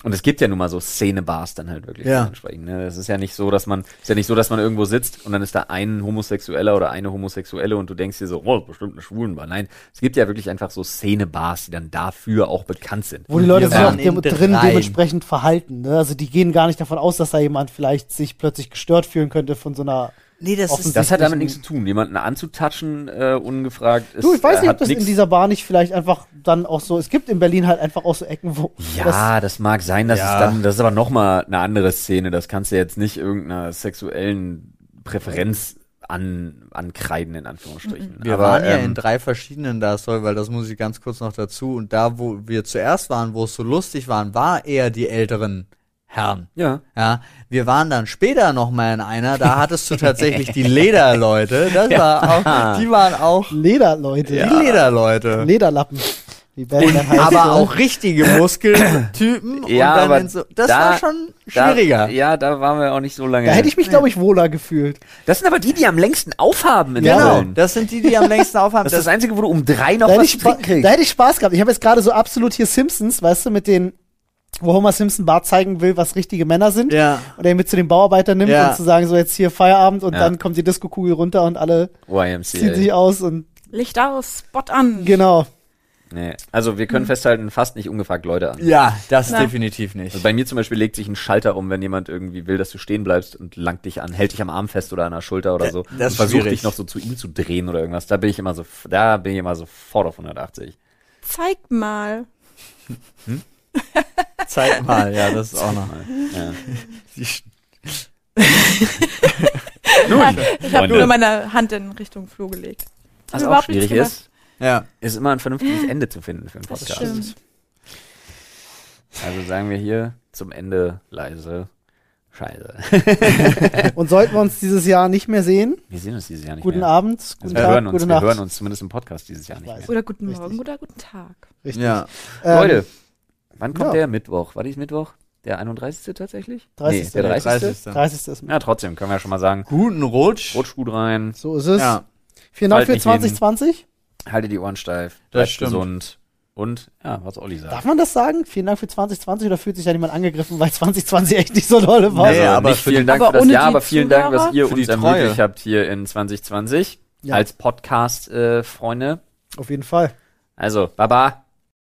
Und es gibt ja nun mal so Szene-Bars dann halt wirklich Ja. dementsprechend. Ne? Es ist ja nicht so, dass man, ist ja nicht so, dass man irgendwo sitzt und dann ist da ein Homosexueller oder eine Homosexuelle und du denkst dir so, oh, bestimmt eine Schwulenbar. Nein, es gibt ja wirklich einfach so Szene-Bars, die dann dafür auch bekannt sind. Wo die Leute sich auch dem, in drin dreien. dementsprechend verhalten. Ne? Also die gehen gar nicht davon aus, dass da jemand vielleicht sich plötzlich gestört fühlen könnte von so einer. Nee, das ist. Das hat damit nichts zu tun. Jemanden anzutatschen, äh, ungefragt ist. Du, ich weiß äh, nicht, ob das nix- in dieser Bar nicht vielleicht einfach dann auch so. Es gibt in Berlin halt einfach auch so Ecken, wo. Ja, das, mag sein, dass Ja. es dann, das ist aber nochmal eine andere Szene. Das kannst du jetzt nicht irgendeiner sexuellen Präferenz an, ankreiden, in Anführungsstrichen. Wir aber, waren ja ähm, in drei verschiedenen da soll, weil das muss ich ganz kurz noch dazu. Und da, wo wir zuerst waren, wo es so lustig waren, war eher die älteren Herren. Ja. Ja, wir waren dann später noch mal in einer, da hattest du tatsächlich [LAUGHS] die Lederleute. Das war auch, die waren auch Lederleute. die Lederleute. Lederlappen. Wie Batman heißt aber er. auch richtige Muskeltypen. [CLEARS THROAT] Ja, und dann aber so, das da- war schon schwieriger. Da, ja, da waren wir auch nicht so lange. Da hätte ich mich, glaube ich, wohler gefühlt. das sind aber die, die am längsten aufhaben in Genau. der genau, Welt. das sind die, die am längsten aufhaben. Das ist das Einzige, wo du um drei noch Da was kriegst. da hätte ich Spaß gehabt. Ich habe jetzt gerade so absolut hier Simpsons, weißt du, mit den, wo Homer Simpson Bart zeigen will, was richtige Männer sind. ja. Und er ihn mit zu den Bauarbeitern nimmt Ja. und zu sagen, so jetzt hier Feierabend und Ja. dann kommt die Disco-Kugel runter und alle ziehen sich YMCA. aus und Licht aus, Spot an. genau. Nee. Also wir können festhalten, fast nicht ungefragt Leute an. Ja, das Na. definitiv nicht. Also bei mir zum Beispiel legt sich ein Schalter um, wenn jemand irgendwie will, dass du stehen bleibst und langt dich an, hält dich am Arm fest oder an der Schulter oder so. das und versucht schwierig. dich noch so zu ihm zu drehen oder irgendwas. Da bin ich immer so, da bin ich immer sofort auf 180. Zeig mal. [LAUGHS] Zeig mal, ja, das ist auch noch. Ja. [LAUGHS] Nun, Ich habe nur meine Hand in Richtung Flur gelegt. was Hab auch schwierig gemacht. ist, Ja. ist immer ein vernünftiges Ende zu finden für einen Das Podcast. stimmt. Also sagen wir hier zum Ende leise Scheiße. [LAUGHS] Und sollten wir uns dieses Jahr nicht mehr sehen, Wir sehen uns dieses Jahr nicht guten mehr. Abend, Also guten wir Tag, hören uns, gute wir Nacht. hören uns zumindest im Podcast dieses Jahr nicht mehr. Oder guten Richtig. Morgen oder guten Tag. Richtig. Ja. Ähm, Leute, wann kommt ja. der Mittwoch? War dies Mittwoch? Der 31. tatsächlich? 30. Nee, der 30. 30. 30. ist Ja, trotzdem, können wir ja schon mal sagen. Guten Rutsch. Rutsch gut rein, So ist es. Ja. Vielen Dank für nicht hin. 2020. halte die Ohren steif, Das bleib stimmt. gesund und, ja, was Olli sagt. Darf man das sagen? Vielen Dank für 2020 oder fühlt sich da niemand angegriffen, weil 2020 echt nicht so dolle war? Nee, also aber nicht vielen Dank aber für das ohne Jahr, aber vielen Dank, was ihr uns ermöglicht habt hier in 2020 Ja. als Podcast-Freunde. Auf jeden Fall. also, Baba.